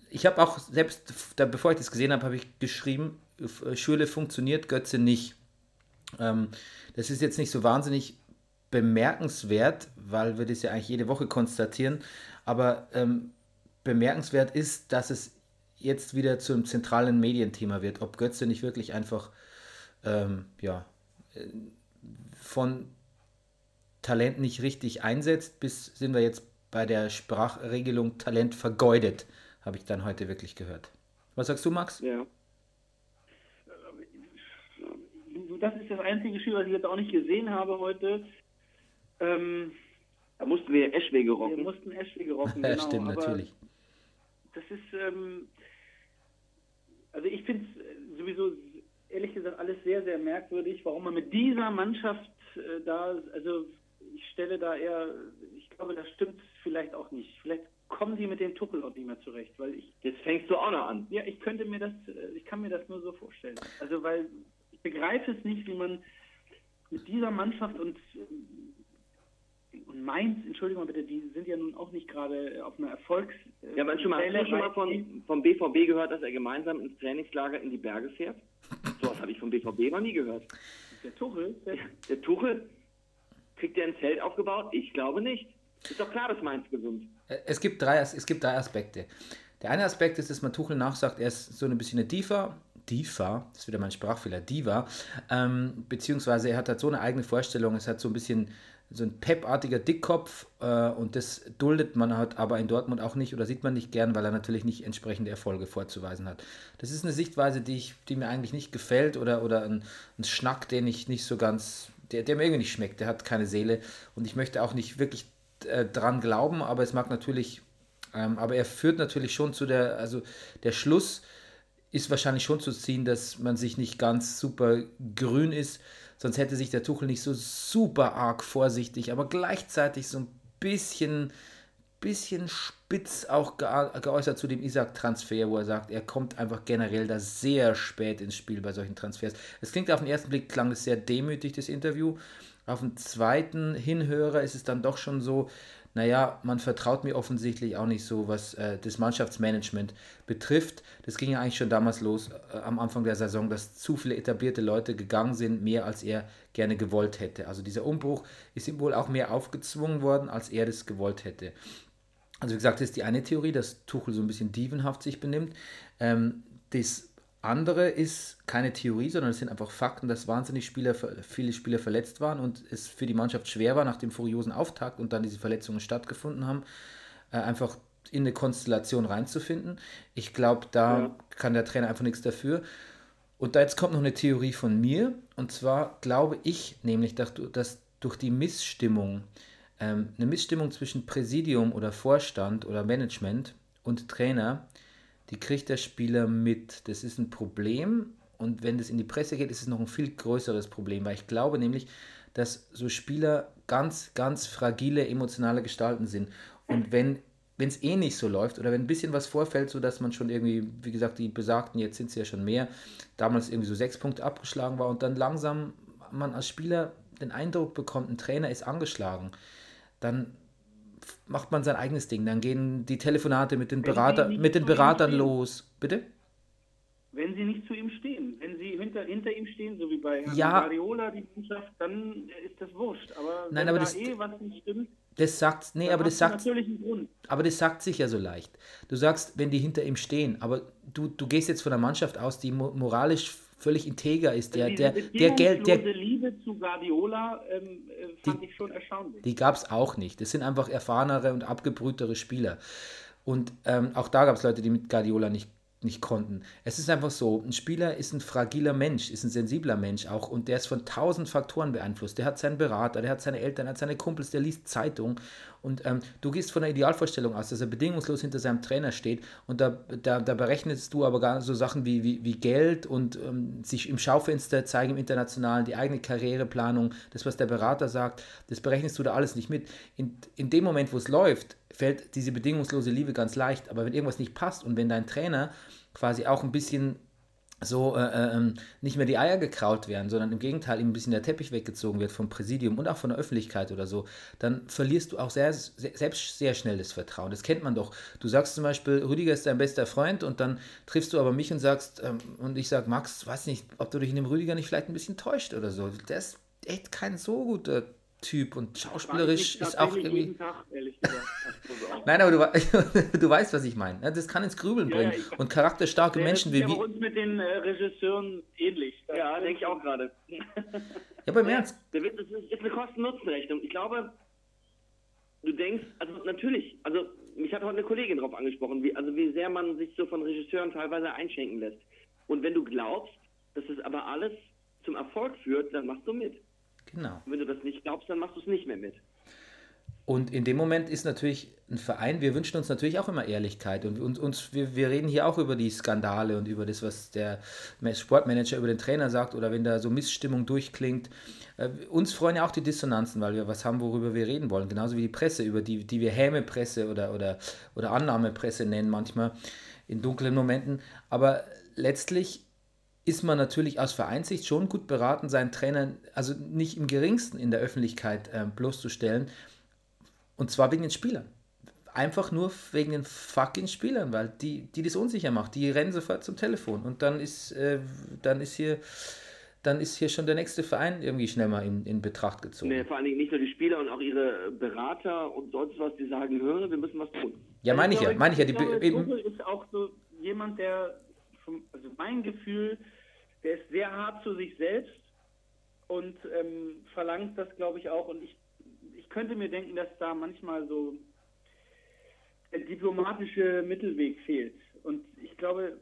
ich habe auch, selbst da, bevor ich das gesehen habe, habe ich geschrieben, Schürle funktioniert, Götze nicht. Ähm, das ist jetzt nicht so wahnsinnig bemerkenswert, weil wir das ja eigentlich jede Woche konstatieren. Aber ähm, bemerkenswert ist, dass es jetzt wieder zum zentralen Medienthema wird, ob Götze nicht wirklich einfach ähm, ja, äh, von Talent nicht richtig einsetzt, bis sind wir jetzt bei der Sprachregelung Talent vergeudet, habe ich dann heute wirklich gehört. Was sagst du, Max? Ja. Das ist das einzige Spiel, was ich jetzt auch nicht gesehen habe heute. Ähm, da mussten wir Eschwege rocken. Wir mussten Eschwege rocken, ja, genau. Stimmt, natürlich. Das ist, ähm, also ich finde es sowieso ehrlich gesagt alles sehr, sehr merkwürdig, warum man mit dieser Mannschaft äh, da, also ich stelle da eher, ich glaube, das stimmt vielleicht auch nicht. Vielleicht kommen sie mit dem Tuchel auch nicht mehr zurecht, weil ich. Jetzt fängst du auch noch an. Ja, ich könnte mir das, äh, ich kann mir das nur so vorstellen. Also weil begreife es nicht, wie man mit dieser Mannschaft und und Mainz, Entschuldigung bitte, die sind ja nun auch nicht gerade auf einer Erfolgs. Ja, aber schon mal, hast du schon mal von, vom BVB gehört, dass er gemeinsam ins Trainingslager in die Berge fährt? So was habe ich vom BVB noch nie gehört. Der Tuchel? Der, der Tuchel? Kriegt er ein Zelt aufgebaut? Ich glaube nicht. Ist doch klar, dass Mainz gewinnt. Äh, es gibt drei, es gibt drei Aspekte. Der eine Aspekt ist, dass man Tuchel nachsagt, er ist so ein bisschen eine Diva, Diva, das ist wieder mein Sprachfehler, Diva, ähm, beziehungsweise er hat halt so eine eigene Vorstellung, es hat so ein bisschen so ein pepartiger Dickkopf äh, und das duldet man halt aber in Dortmund auch nicht oder sieht man nicht gern, weil er natürlich nicht entsprechende Erfolge vorzuweisen hat. Das ist eine Sichtweise, die, ich, die mir eigentlich nicht gefällt oder, oder ein, ein Schnack, den ich nicht so ganz, der, der mir irgendwie nicht schmeckt, der hat keine Seele und ich möchte auch nicht wirklich äh, dran glauben, aber es mag natürlich, ähm, aber er führt natürlich schon zu der, also der Schluss ist wahrscheinlich schon zu ziehen, dass man sich nicht ganz super grün ist, sonst hätte sich der Tuchel nicht so super arg vorsichtig, aber gleichzeitig so ein bisschen, bisschen spitz auch geäußert zu dem Isaac-Transfer, wo er sagt, er kommt einfach generell da sehr spät ins Spiel bei solchen Transfers. Es klingt auf den ersten Blick, klang das sehr demütig, das Interview. Auf den zweiten Hinhörer ist es dann doch schon so, naja, man vertraut mir offensichtlich auch nicht so, was äh, das Mannschaftsmanagement betrifft. Das ging ja eigentlich schon damals los, äh, am Anfang der Saison, dass zu viele etablierte Leute gegangen sind, mehr als er gerne gewollt hätte. Also dieser Umbruch ist ihm wohl auch mehr aufgezwungen worden, als er das gewollt hätte. Also wie gesagt, das ist die eine Theorie, dass Tuchel so ein bisschen dievenhaft sich benimmt. Ähm, das andere ist keine Theorie, sondern es sind einfach Fakten, dass wahnsinnig Spieler, viele Spieler verletzt waren und es für die Mannschaft schwer war, nach dem furiosen Auftakt und dann diese Verletzungen stattgefunden haben, äh, einfach in eine Konstellation reinzufinden. Ich glaube, da ja. kann der Trainer einfach nichts dafür. Und da jetzt kommt noch eine Theorie von mir. Und zwar glaube ich nämlich, dass, durch die Missstimmung, ähm, eine Missstimmung zwischen Präsidium oder Vorstand oder Management und Trainer, die kriegt der Spieler mit. Das ist ein Problem und wenn das in die Presse geht, ist es noch ein viel größeres Problem, weil ich glaube nämlich, dass so Spieler ganz, ganz fragile emotionale Gestalten sind. Und wenn es eh nicht so läuft oder wenn ein bisschen was vorfällt, sodass man schon irgendwie, wie gesagt, die besagten, jetzt sind es ja schon mehr, damals irgendwie so sechs Punkte abgeschlagen war und dann langsam man als Spieler den Eindruck bekommt, ein Trainer ist angeschlagen, dann macht man sein eigenes Ding. Dann gehen die Telefonate mit den, Berater, mit den Beratern los. Bitte? Wenn sie nicht zu ihm stehen, wenn sie hinter, hinter ihm stehen, so wie bei ja. Guardiola die Mannschaft, dann ist das wurscht. Aber Nein, wenn aber da das, eh was nicht stimmt, das sagt, nee, aber das sagt, natürlich einen Grund. aber das sagt sich ja so leicht. Du sagst, wenn die hinter ihm stehen, aber du, du gehst jetzt von einer Mannschaft aus, die moralisch völlig integer ist, der, der, der Geld, der Liebe zu Guardiola ähm, äh, fand die, ich schon erstaunlich. Die gab es auch nicht. Das sind einfach erfahrenere und abgebrühtere Spieler. Und ähm, auch da gab es Leute, die mit Guardiola nicht nicht konnten. Es ist einfach so, ein Spieler ist ein fragiler Mensch, ist ein sensibler Mensch auch und der ist von tausend Faktoren beeinflusst. Der hat seinen Berater, der hat seine Eltern, hat seine Kumpels, der liest Zeitung und ähm, du gehst von der Idealvorstellung aus, dass er bedingungslos hinter seinem Trainer steht und da, da, da berechnest du aber gar so Sachen wie, wie, wie Geld und ähm, sich im Schaufenster zeigen im Internationalen, die eigene Karriereplanung, das, was der Berater sagt, das berechnest du da alles nicht mit. In, in dem Moment, wo es läuft, fällt diese bedingungslose Liebe ganz leicht. Aber wenn irgendwas nicht passt und wenn dein Trainer quasi auch ein bisschen so äh, äh, ähm, nicht mehr die Eier gekraut werden, sondern im Gegenteil ihm ein bisschen der Teppich weggezogen wird vom Präsidium und auch von der Öffentlichkeit oder so, dann verlierst du auch sehr, sehr, selbst sehr schnell das Vertrauen. Das kennt man doch. Du sagst zum Beispiel, Rüdiger ist dein bester Freund und dann triffst du aber mich und sagst, ähm, und ich sage, Max, weiß nicht, ob du dich in dem Rüdiger nicht vielleicht ein bisschen täuscht oder so. Der ist echt kein so guter Typ und schauspielerisch ist auch irgendwie. Tag, Nein, aber du, du weißt, was ich meine. Das kann ins Grübeln ja, bringen. Ja, und charakterstarke ja, Menschen wie wir. Das ist uns mit den äh, Regisseuren ähnlich. Das ja, denke ich auch gerade. Ja, beim Ernst. Das ist eine Kosten-Nutzen-Rechnung. Ich glaube, du denkst, also natürlich, also mich hat heute eine Kollegin darauf angesprochen, wie, also wie sehr man sich so von Regisseuren teilweise einschenken lässt. Und wenn du glaubst, dass es aber alles zum Erfolg führt, dann machst du mit. Genau. Und wenn du das nicht glaubst, dann machst du es nicht mehr mit. Und in dem Moment ist natürlich ein Verein, wir wünschen uns natürlich auch immer Ehrlichkeit und uns, uns wir, wir reden hier auch über die Skandale und über das, was der Sportmanager über den Trainer sagt oder wenn da so Missstimmung durchklingt. Äh, uns freuen ja auch die Dissonanzen, weil wir was haben, worüber wir reden wollen. Genauso wie die Presse, über die, die wir Hämepresse oder, oder, oder Annahmepresse nennen manchmal in dunklen Momenten. Aber letztlich ist man natürlich aus Vereinssicht schon gut beraten, seinen Trainer also nicht im geringsten in der Öffentlichkeit äh, bloßzustellen und zwar wegen den Spielern. Einfach nur wegen den fucking Spielern, weil die, die das unsicher macht, die rennen sofort zum Telefon und dann ist, äh, dann ist hier dann ist hier schon der nächste Verein irgendwie schnell mal in, in Betracht gezogen. Nee, vor allen Dingen nicht nur die Spieler und auch ihre Berater und sonst was, die sagen, hör, wir müssen was tun. Ja, meine ich, ja, meine ich ja. Die, eben, ist auch so jemand, der, also mein Gefühl, der ist sehr hart zu sich selbst und ähm, verlangt das, glaube ich, auch. Und ich könnte mir denken, dass da manchmal so der diplomatische Mittelweg fehlt. Und ich glaube,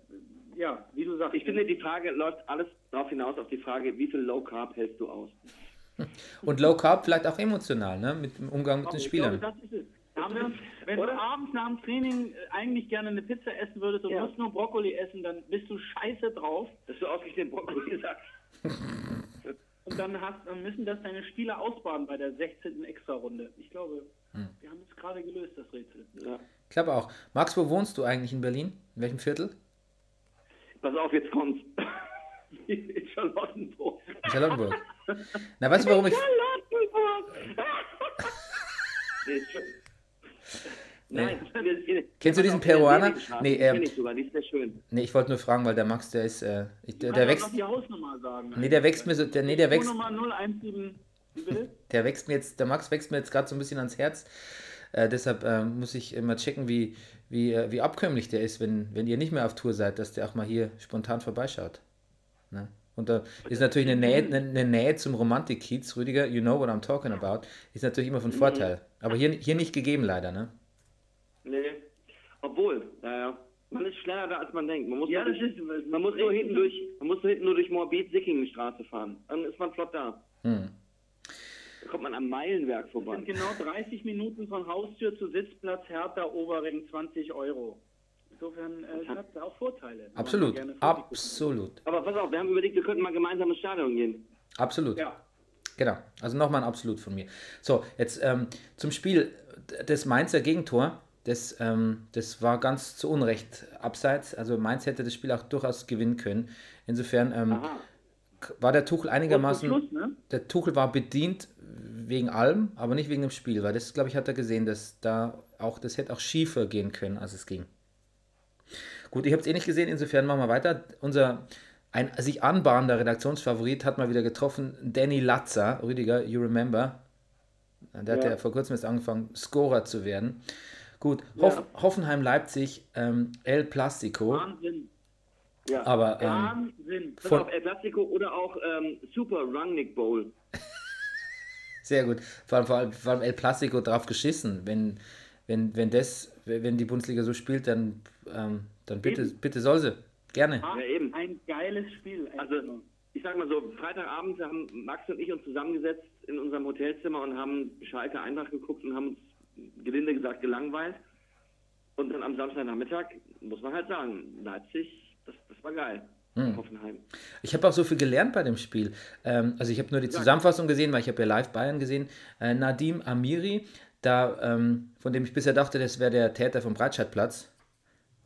ja, wie du sagst. Ich finde, die Frage läuft alles darauf hinaus, auf die Frage, wie viel Low Carb hältst du aus? Und Low Carb vielleicht auch emotional, ne? Mit dem Umgang mit den Spielern. Glaube, das ist es. Wenn Oder? du abends nach dem Training äh, eigentlich gerne eine Pizza essen würdest und ja. musst nur Brokkoli essen, dann bist du scheiße drauf. Dass du ausgerechnet Brokkoli sagst. Und dann, hast, dann müssen das deine Spieler ausbaden bei der 16. Extra-Runde. Ich glaube, hm. wir haben es gerade gelöst, das Rätsel. Ja. Ich glaube auch. Max, wo wohnst du eigentlich in Berlin? In welchem Viertel? Pass auf, jetzt kommt's. in Charlottenburg. In Charlottenburg. Na, weißt du, warum ich. Charlottenburg! Nein, nee. Kennst du diesen Peruaner? Nee, ähm, ich sogar, die ist sehr schön. Nee, ich wollte nur fragen, weil der Max, der ist, äh, der, der wächst. Die Hausnummer sagen. Nee, der wächst mir so, der, nee, der wächst. 017, der wächst mir jetzt, der Max wächst mir jetzt gerade so ein bisschen ans Herz. Äh, deshalb äh, muss ich immer checken, wie, wie, äh, wie abkömmlich der ist, wenn, wenn ihr nicht mehr auf Tour seid, dass der auch mal hier spontan vorbeischaut. Ne? Und da ist natürlich eine Nähe, eine, eine Nähe zum Romantik-Kiez, Rüdiger, you know what I'm talking about, ist natürlich immer von Vorteil. Aber hier, hier nicht gegeben leider, ne? Obwohl, naja, man ist schneller da, als man denkt. Man muss, ja, durch, ist, man muss nur hinten durch, man muss nur hinten nur durch Moabit-Sickingen-Straße fahren. Dann ist man flott da. Hm. Da kommt man am Meilenwerk vorbei. Das sind genau 30 Minuten von Haustür zu Sitzplatz Hertha Oberring 20 Euro. Insofern äh, hat es auch Vorteile. Absolut, absolut. Aber pass auf, wir haben überlegt, wir könnten mal gemeinsam ins Stadion gehen. Absolut. Ja. Genau, also nochmal ein Absolut von mir. So, jetzt ähm, zum Spiel des Mainzer Gegentor das, ähm, das war ganz zu Unrecht abseits. Also Mainz hätte das Spiel auch durchaus gewinnen können. Insofern ähm, war der Tuchel einigermaßen. Schluss, ne? Der Tuchel war bedient wegen allem, aber nicht wegen dem Spiel, weil das, glaube ich, hat er gesehen, dass da auch, das hätte auch schiefer gehen können, als es ging. Gut, ich habe es eh nicht gesehen, insofern machen wir weiter. Unser ein sich anbahnender Redaktionsfavorit hat mal wieder getroffen, Danny Latzer, Rüdiger, you remember. Der ja. hat ja vor kurzem jetzt angefangen, Scorer zu werden. Gut, Hoff ja. Hoffenheim-Leipzig, ähm, El Plastico. Wahnsinn. Ja. Aber, ähm, Wahnsinn. Von, auf El Plastico oder auch ähm, Super Rangnick Bowl. Sehr gut. Vor allem, vor allem, vor allem El Plastico drauf geschissen. Wenn, wenn, wenn, das, wenn die Bundesliga so spielt, dann, ähm, dann bitte, bitte soll sie. Gerne. Ja, eben. Ein geiles Spiel. Also, ich sag mal so, Freitagabend haben Max und ich uns zusammengesetzt in unserem Hotelzimmer und haben Schalke Eintracht geguckt und haben uns gelinde gesagt gelangweilt. Und dann am Samstagnachmittag, muss man halt sagen, Leipzig, das, das war geil. Hm. Hoffenheim. Ich habe auch so viel gelernt bei dem Spiel. Ähm, also ich habe nur die Zusammenfassung gesehen, weil ich habe ja live Bayern gesehen. Äh, Nadim Amiri, da, ähm, von dem ich bisher dachte, das wäre der Täter vom Breitscheidplatz.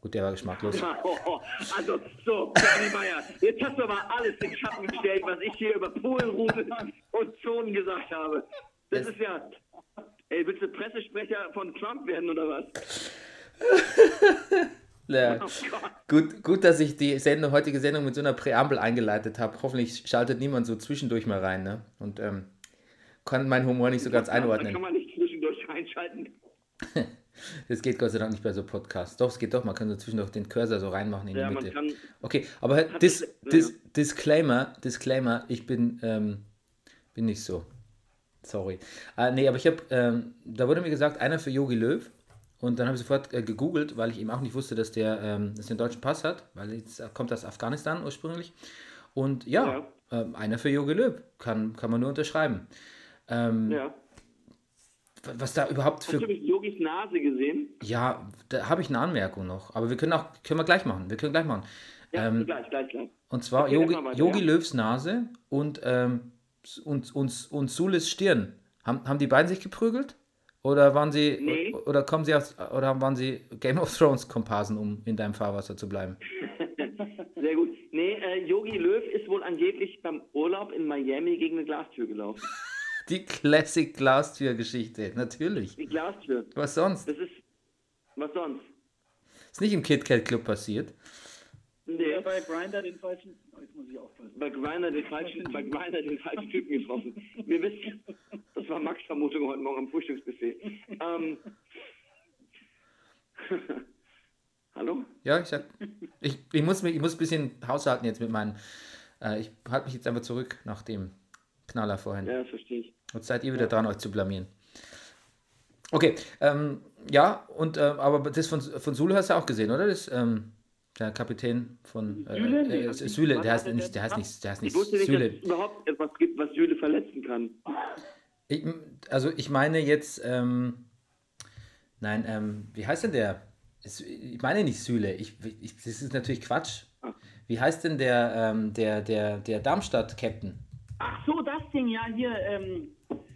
Gut, der war geschmacklos. Oh, oh, also, so, Bernie Meyer, jetzt hast du aber alles in Schatten gestellt, was ich hier über Polenrute und Zonen gesagt habe. Das es ist ja, Ey, willst du Pressesprecher von Trump werden oder was? ja. Oh gut, gut, dass ich die Sendung, heutige Sendung mit so einer Präambel eingeleitet habe. Hoffentlich schaltet niemand so zwischendurch mal rein, ne? Und ähm, kann meinen Humor nicht so ganz einordnen. Kann man nicht zwischendurch reinschalten. Das geht Gott sei Dank nicht bei so Podcasts. Doch, es geht doch, man kann so zwischendurch den Cursor so reinmachen in ja, die Mitte. okay, aber dis, dis, Disclaimer, Disclaimer, ich bin, ähm, bin nicht so. Sorry. Äh, nee, aber ich habe, ähm, da wurde mir gesagt, einer für Yogi Löw. Und dann habe ich sofort äh, gegoogelt, weil ich eben auch nicht wusste, dass der, ähm, dass der einen deutschen Pass hat, weil jetzt kommt aus Afghanistan ursprünglich. Und ja, ja. ähm, einer für Jogi Löw. Kann, kann man nur unterschreiben. Ähm, Ja. Was da überhaupt Hast du für. Yogis Nase gesehen? Ja, da habe ich eine Anmerkung noch. Aber wir können auch, können wir gleich machen. Wir können gleich machen. Ja, Ähm, gleich, gleich, gleich. Und zwar Yogi, Yogi. Löws Nase und, ähm, und, und, und Sules Stirn. Haben, haben die beiden sich geprügelt? Oder waren sie Nee. oder kommen sie aus oder waren sie Game of Thrones Komparsen, um in deinem Fahrwasser zu bleiben? Sehr gut. Nee, äh, Yogi Löw ist wohl angeblich beim Urlaub in Miami gegen eine Glastür gelaufen. Die Classic Glastür-Geschichte, natürlich. Die Glastür. Was sonst? Das ist. Was sonst? Ist nicht im Kit Kat Club passiert. Nee, Ja, bei Grinder den falschen. Oh, jetzt muss ich aufpassen. bei Grinder den falschen, bei den falschen Typen getroffen. Wir wissen, das war Max Vermutung heute Morgen am Frühstücksbuffet. Ähm. Hallo? Ja, ich sag, ich, ich, muss, ich muss ein bisschen haushalten jetzt mit meinen. Äh, ich halte mich jetzt einfach zurück nach dem Knaller vorhin. Ja, das verstehe ich. Jetzt seid ihr wieder dran, euch zu blamieren. Okay, ähm, ja, und äh, aber das von, von Sule hast du auch gesehen, oder? Das, ähm, der Kapitän von äh, Süle? Äh, ich- Süle, der heißt nicht, der heißt nicht, der heißt Ich nicht wusste nicht, dass Süle. es überhaupt etwas gibt, was Süle verletzen kann. Ich, also ich meine jetzt, ähm, nein, ähm, wie heißt denn der? Ich meine nicht Süle, ich, ich, das ist natürlich Quatsch. Wie heißt denn der, ähm, der, der, der Darmstadt-Captain? Ach so, das Ding, ja, hier. Ähm,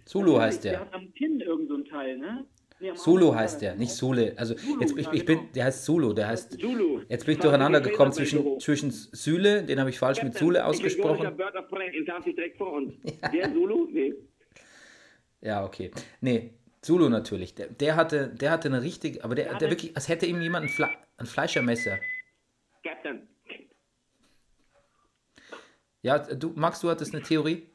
Zulu heißt Der der. hat am Kinn irgend so Teil, ne? Arm heißt der, nicht Sule. Also Zulu, jetzt, ich, ich bin, genau. der heißt Zulu, der heißt. Zulu. Jetzt bin ich durcheinander die gekommen zwischen, zwischen Süle, den habe ich falsch mit Sule ausgesprochen. Der Zulu? Nee. Ja, okay. Nee, Zulu natürlich. Der, der, hatte, der hatte eine richtig, aber der, der wirklich, als hätte ihm jemand ein, Fle ein Fleischermesser. Captain. Ja, du, Max, du hattest eine Theorie?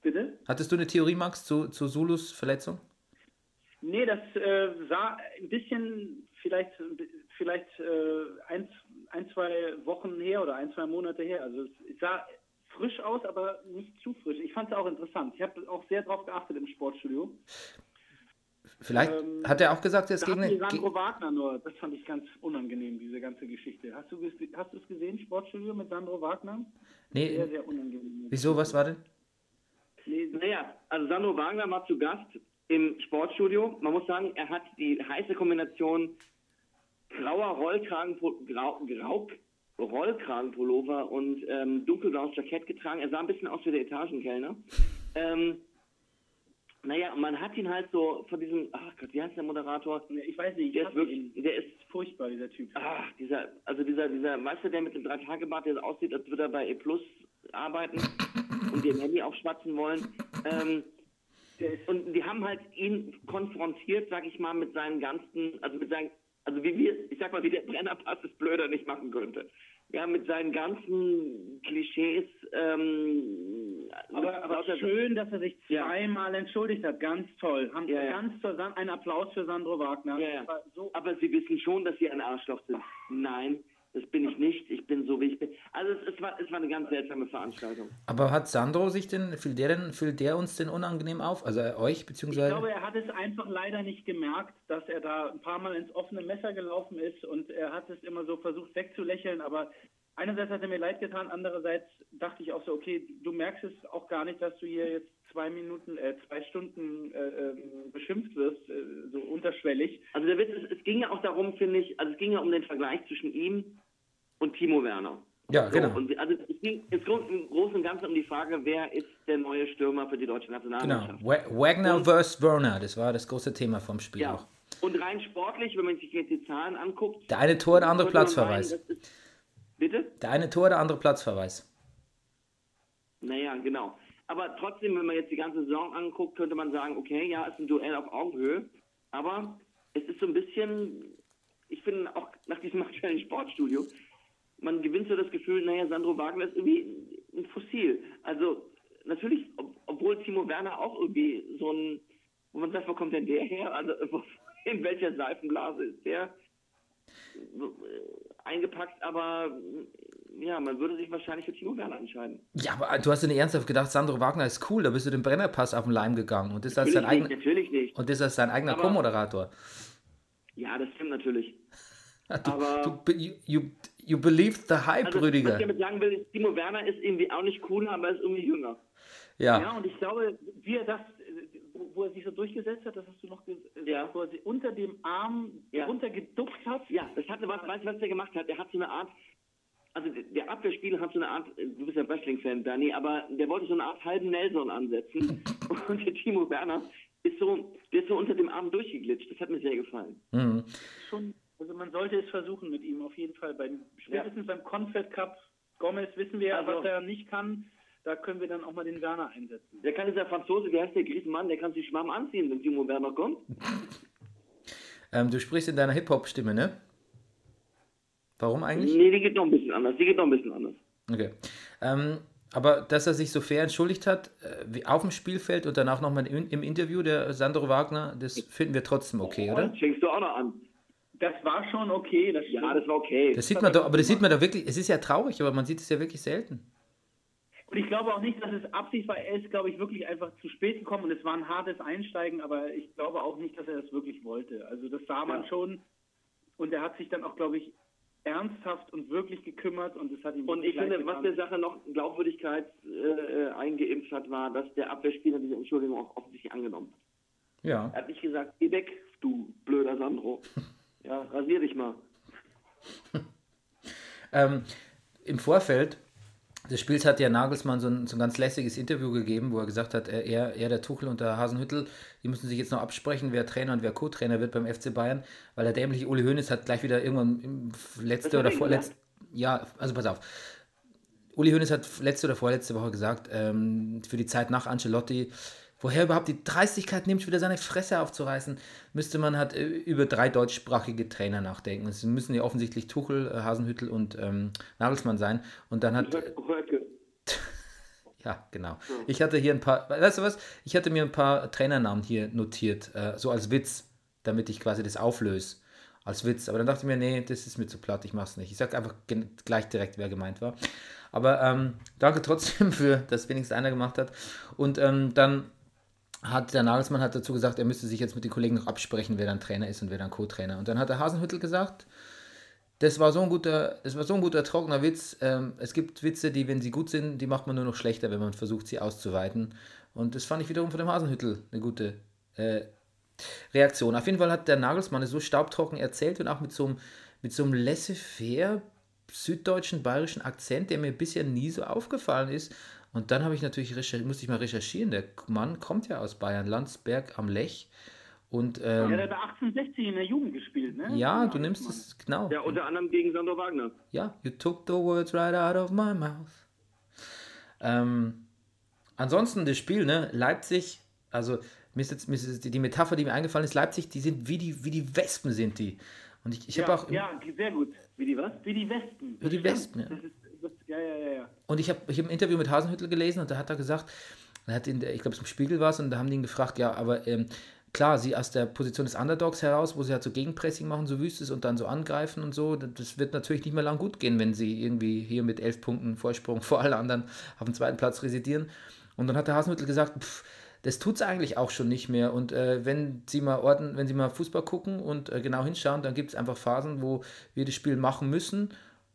Bitte? Hattest du eine Theorie, Max, zu, zu Zulus Verletzung? Nee, das äh, sah ein bisschen, vielleicht, vielleicht äh, ein, ein, zwei Wochen her oder ein, zwei Monate her. Also es sah frisch aus, aber nicht zu frisch. Ich fand es auch interessant. Ich habe auch sehr drauf geachtet im Sportstudio. Vielleicht Ähm, hat er auch gesagt, er ist gegen eine. Sandro Wagner nur. Das fand ich ganz unangenehm, diese ganze Geschichte. Hast du hast du es gesehen, Sportstudio mit Sandro Wagner? Sehr, Nee, sehr unangenehm. wieso, was war denn? Nee, Naja, also Sandro Wagner war zu Gast im Sportstudio. Man muss sagen, er hat die heiße Kombination grauer Rollkragen, grau, grau, Rollkragenpullover und ähm, dunkelblaues Jackett getragen. Er sah ein bisschen aus wie der Etagenkellner. Ähm, naja, man hat ihn halt so von diesem, ach Gott, wie heißt der Moderator? ich weiß nicht. Ich Der ist wirklich, ihn. der ist furchtbar, dieser Typ. Ach, dieser, also dieser, dieser Meister, der mit dem Drei-Tage-Bart, der so aussieht, als würde er bei E Plus arbeiten und ihr Handy aufschwatzen wollen. Ähm, und die haben halt ihn konfrontiert, sag ich mal, mit seinen ganzen, also mit seinen, also wie wir, ich sag mal, wie der Brennerpass es blöder nicht machen könnte. Ja, mit seinen ganzen Klischees, ähm, Aber, aber schön, dass er sich Ja. zweimal entschuldigt hat. Ganz toll. Haben, Ja, ja. Ganz toll. Ein Applaus für Sandro Wagner. Ja, ja. So, Aber sie wissen schon, dass sie ein Arschloch sind. Nein, das bin ich nicht. Ich bin so, wie ich bin. Also es, es, war, es war eine ganz seltsame Veranstaltung. Aber hat Sandro sich denn, fühlt der, denn, fühlt der uns denn unangenehm auf? Also euch, ich beziehungsweise. glaube, er hat es einfach leider nicht gemerkt, dass er da ein paar Mal ins offene Messer gelaufen ist und er hat es immer so versucht wegzulächeln, aber einerseits hat er mir leid getan, andererseits dachte ich auch so, okay, du merkst es auch gar nicht, dass du hier jetzt zwei Minuten, äh, zwei Stunden äh, ähm, beschimpft wirst, äh, so unterschwellig. Also der Witz ist, es ging ja auch darum, finde ich, also es ging ja um den Vergleich zwischen ihm und Timo Werner. ja, So, genau. und also es ging im Großen und Ganzen um die Frage, wer ist der neue Stürmer für die deutsche Genau. Nationalmannschaft. Wa- Wagner Und- versus Werner, das war das große Thema vom Spiel Ja. auch. Und rein sportlich, wenn man sich jetzt die Zahlen anguckt. Der eine Tor, der andere Platzverweis. meinen, ist- Bitte? Der eine Tor, der andere Platzverweis. Naja, genau. Aber trotzdem, wenn man jetzt die ganze Saison anguckt, könnte man sagen, okay, ja, ist ein Duell auf Augenhöhe. Aber es ist so ein bisschen, ich finde auch nach diesem aktuellen Sportstudio, man gewinnt so das Gefühl, naja, Sandro Wagner ist irgendwie ein Fossil. Also natürlich, ob, obwohl Timo Werner auch irgendwie so ein, wo man sagt, wo kommt denn der her? Also in welcher Seifenblase ist der äh, eingepackt? Aber ja, man würde sich wahrscheinlich für Timo Werner entscheiden. Ja, aber du hast dir nicht ernsthaft gedacht, Sandro Wagner ist cool, da bist du den Brennerpass auf den Leim gegangen und das als Natürlich nicht, eigener natürlich nicht. und das als sein eigener Co-Moderator. Ja, das stimmt natürlich. Du, Aber- du, you, you, You believe the hype, Also, Rüdiger. was ich damit sagen will, ist, Timo Werner ist irgendwie auch nicht cooler, aber er ist irgendwie jünger. Ja. Ja, und ich glaube, wie er das, äh, wo, er sich so durchgesetzt hat, das hast du noch gesagt, Ja. wo er sich unter dem Arm Ja. runtergeduckt hat. Ja, das hatte was, weißt du, was der gemacht hat? Der hat so eine Art, also der Abwehrspieler hat so eine Art, du bist ja Wrestling-Fan, Danny, aber der wollte so eine Art halben Nelson ansetzen. Und der Timo Werner ist so, der ist so unter dem Arm durchgeglitscht. Das hat mir sehr gefallen. Mhm. Schon, also man sollte es versuchen mit ihm, auf jeden Fall. Beim, spätestens beim Confed Cup Gomez wissen wir, Also- was er nicht kann. Da können wir dann auch mal den Werner einsetzen. Der kann dieser Franzose, wie heißt der Griechenmann, der kann sich Schwamm anziehen, wenn Timo Werner kommt. Ähm, du sprichst in deiner Hip-Hop-Stimme, ne? Warum eigentlich? Nee, die geht noch ein bisschen anders. Die geht noch ein bisschen anders. Okay. Ähm, aber dass er sich so fair entschuldigt hat, äh, wie auf dem Spielfeld und danach nochmal im, im Interview, der Sandro Wagner, das finden wir trotzdem okay, oder? Das schenkst du auch noch an. Das war schon okay. Das Ja, stimmt. das war okay. Das sieht man doch, aber das sieht man doch wirklich, es ist ja traurig, aber man sieht es ja wirklich selten. Und ich glaube auch nicht, dass es Absicht war. Er ist, glaube ich, wirklich einfach zu spät gekommen und es war ein hartes Einsteigen, aber ich glaube auch nicht, dass er das wirklich wollte. Also das sah man Ja. schon und er hat sich dann auch, glaube ich, ernsthaft und wirklich gekümmert und es hat ihm Und ich finde, was getan. der Sache noch Glaubwürdigkeit äh, eingeimpft hat, war, dass der Abwehrspieler diese Entschuldigung auch offensichtlich angenommen hat. Ja. Er hat nicht gesagt, geh weg, du blöder Sandro. Ja, rasier dich mal. Ähm, Im Vorfeld des Spiels hat ja Nagelsmann so ein, so ein ganz lässiges Interview gegeben, wo er gesagt hat, er, er, er, der Tuchel und der Hasenhüttel, die müssen sich jetzt noch absprechen, wer Trainer und wer Co-Trainer wird beim FC Bayern, weil der dämliche Uli Hoeneß hat gleich wieder irgendwann im letzte oder er vorletzte, ja, also pass auf. Uli Hoeneß hat letzte oder vorletzte Woche gesagt, ähm, für die Zeit nach Ancelotti, woher überhaupt die Dreistigkeit nimmt, wieder seine Fresse aufzureißen, müsste man halt äh, über drei deutschsprachige Trainer nachdenken. Es müssen ja offensichtlich Tuchel, äh, Hasenhüttel und ähm, Nagelsmann sein. Und dann hat, ja, genau. Ich hatte hier ein paar, weißt du was? Ich hatte mir ein paar Trainernamen hier notiert, äh, so als Witz, damit ich quasi das auflöse. Als Witz. Aber dann dachte ich mir, nee, das ist mir zu platt, ich mach's nicht. Ich sag einfach gleich direkt, wer gemeint war. Aber ähm, danke trotzdem für, dass wenigstens einer gemacht hat. Und ähm, dann hat der Nagelsmann hat dazu gesagt, er müsste sich jetzt mit den Kollegen noch absprechen, wer dann Trainer ist und wer dann Co-Trainer. Und dann hat der Hasenhüttel gesagt, das war so ein guter, das war so ein guter trockener Witz. Ähm, es gibt Witze, die, wenn sie gut sind, die macht man nur noch schlechter, wenn man versucht, sie auszuweiten. Und das fand ich wiederum von dem Hasenhüttel eine gute äh, Reaktion. Auf jeden Fall hat der Nagelsmann es so staubtrocken erzählt und auch mit so einem, mit so einem laissez-faire süddeutschen, bayerischen Akzent, der mir bisher nie so aufgefallen ist. Und dann habe ich natürlich musste ich mal recherchieren. Der Mann kommt ja aus Bayern, Landsberg am Lech. Und ähm, Ja, der hat bei 1860 in der Jugend gespielt, ne? ja, du nimmst es genau. Ja, unter anderem gegen Sandro Wagner. Ja, you took the words right out of my mouth. Ähm, ansonsten das Spiel, ne? Leipzig, also mir ist jetzt, mir ist jetzt die, die Metapher, die mir eingefallen ist, Leipzig, die sind wie die, wie die Wespen sind die. Und ich, ich Ja, habe auch, ja, sehr gut. Wie die was? Wie die Wespen. Wie die Wespen, ja. Das ist, ja, ja, ja, ja. und ich habe ich hab ein Interview mit Hasenhüttel gelesen und da hat er gesagt, er hat in der, ich glaube, es im Spiegel war es und da haben die ihn gefragt, ja, aber ähm, klar, sie aus der Position des Underdogs heraus, wo sie halt so Gegenpressing machen, so wüstes und dann so angreifen und so, das wird natürlich nicht mehr lang gut gehen, wenn sie irgendwie hier mit elf Punkten Vorsprung vor allen anderen auf dem zweiten Platz residieren. Und dann hat der Hasenhüttel gesagt, pff, das tut es eigentlich auch schon nicht mehr. Und äh, wenn Sie mal Orden, wenn Sie mal Fußball gucken und äh, genau hinschauen, dann gibt es einfach Phasen, wo wir das Spiel machen müssen,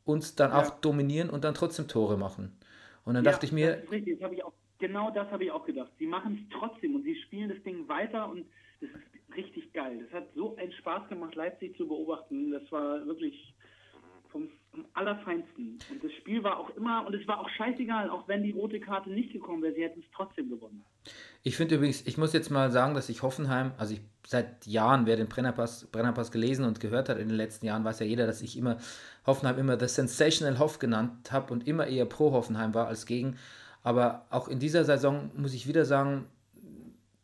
uns dann auch dominieren und dann trotzdem Tore machen. Und dann dachte ich mir, Das ist richtig, das auch, genau das habe ich auch gedacht. Sie machen es trotzdem und sie spielen das Ding weiter und das ist richtig geil. Das hat so einen Spaß gemacht, Leipzig zu beobachten. Das war wirklich vom, vom Allerfeinsten. Und das Spiel war auch immer, und es war auch scheißegal, auch wenn die rote Karte nicht gekommen wäre, sie hätten es trotzdem gewonnen. Ich finde übrigens, ich muss jetzt mal sagen, dass ich Hoffenheim, also ich seit Jahren, wer den Brennerpass, Brennerpass gelesen und gehört hat in den letzten Jahren, weiß ja jeder, dass ich immer Hoffenheim immer The Sensational Hoff genannt habe und immer eher pro Hoffenheim war als gegen. Aber auch in dieser Saison muss ich wieder sagen,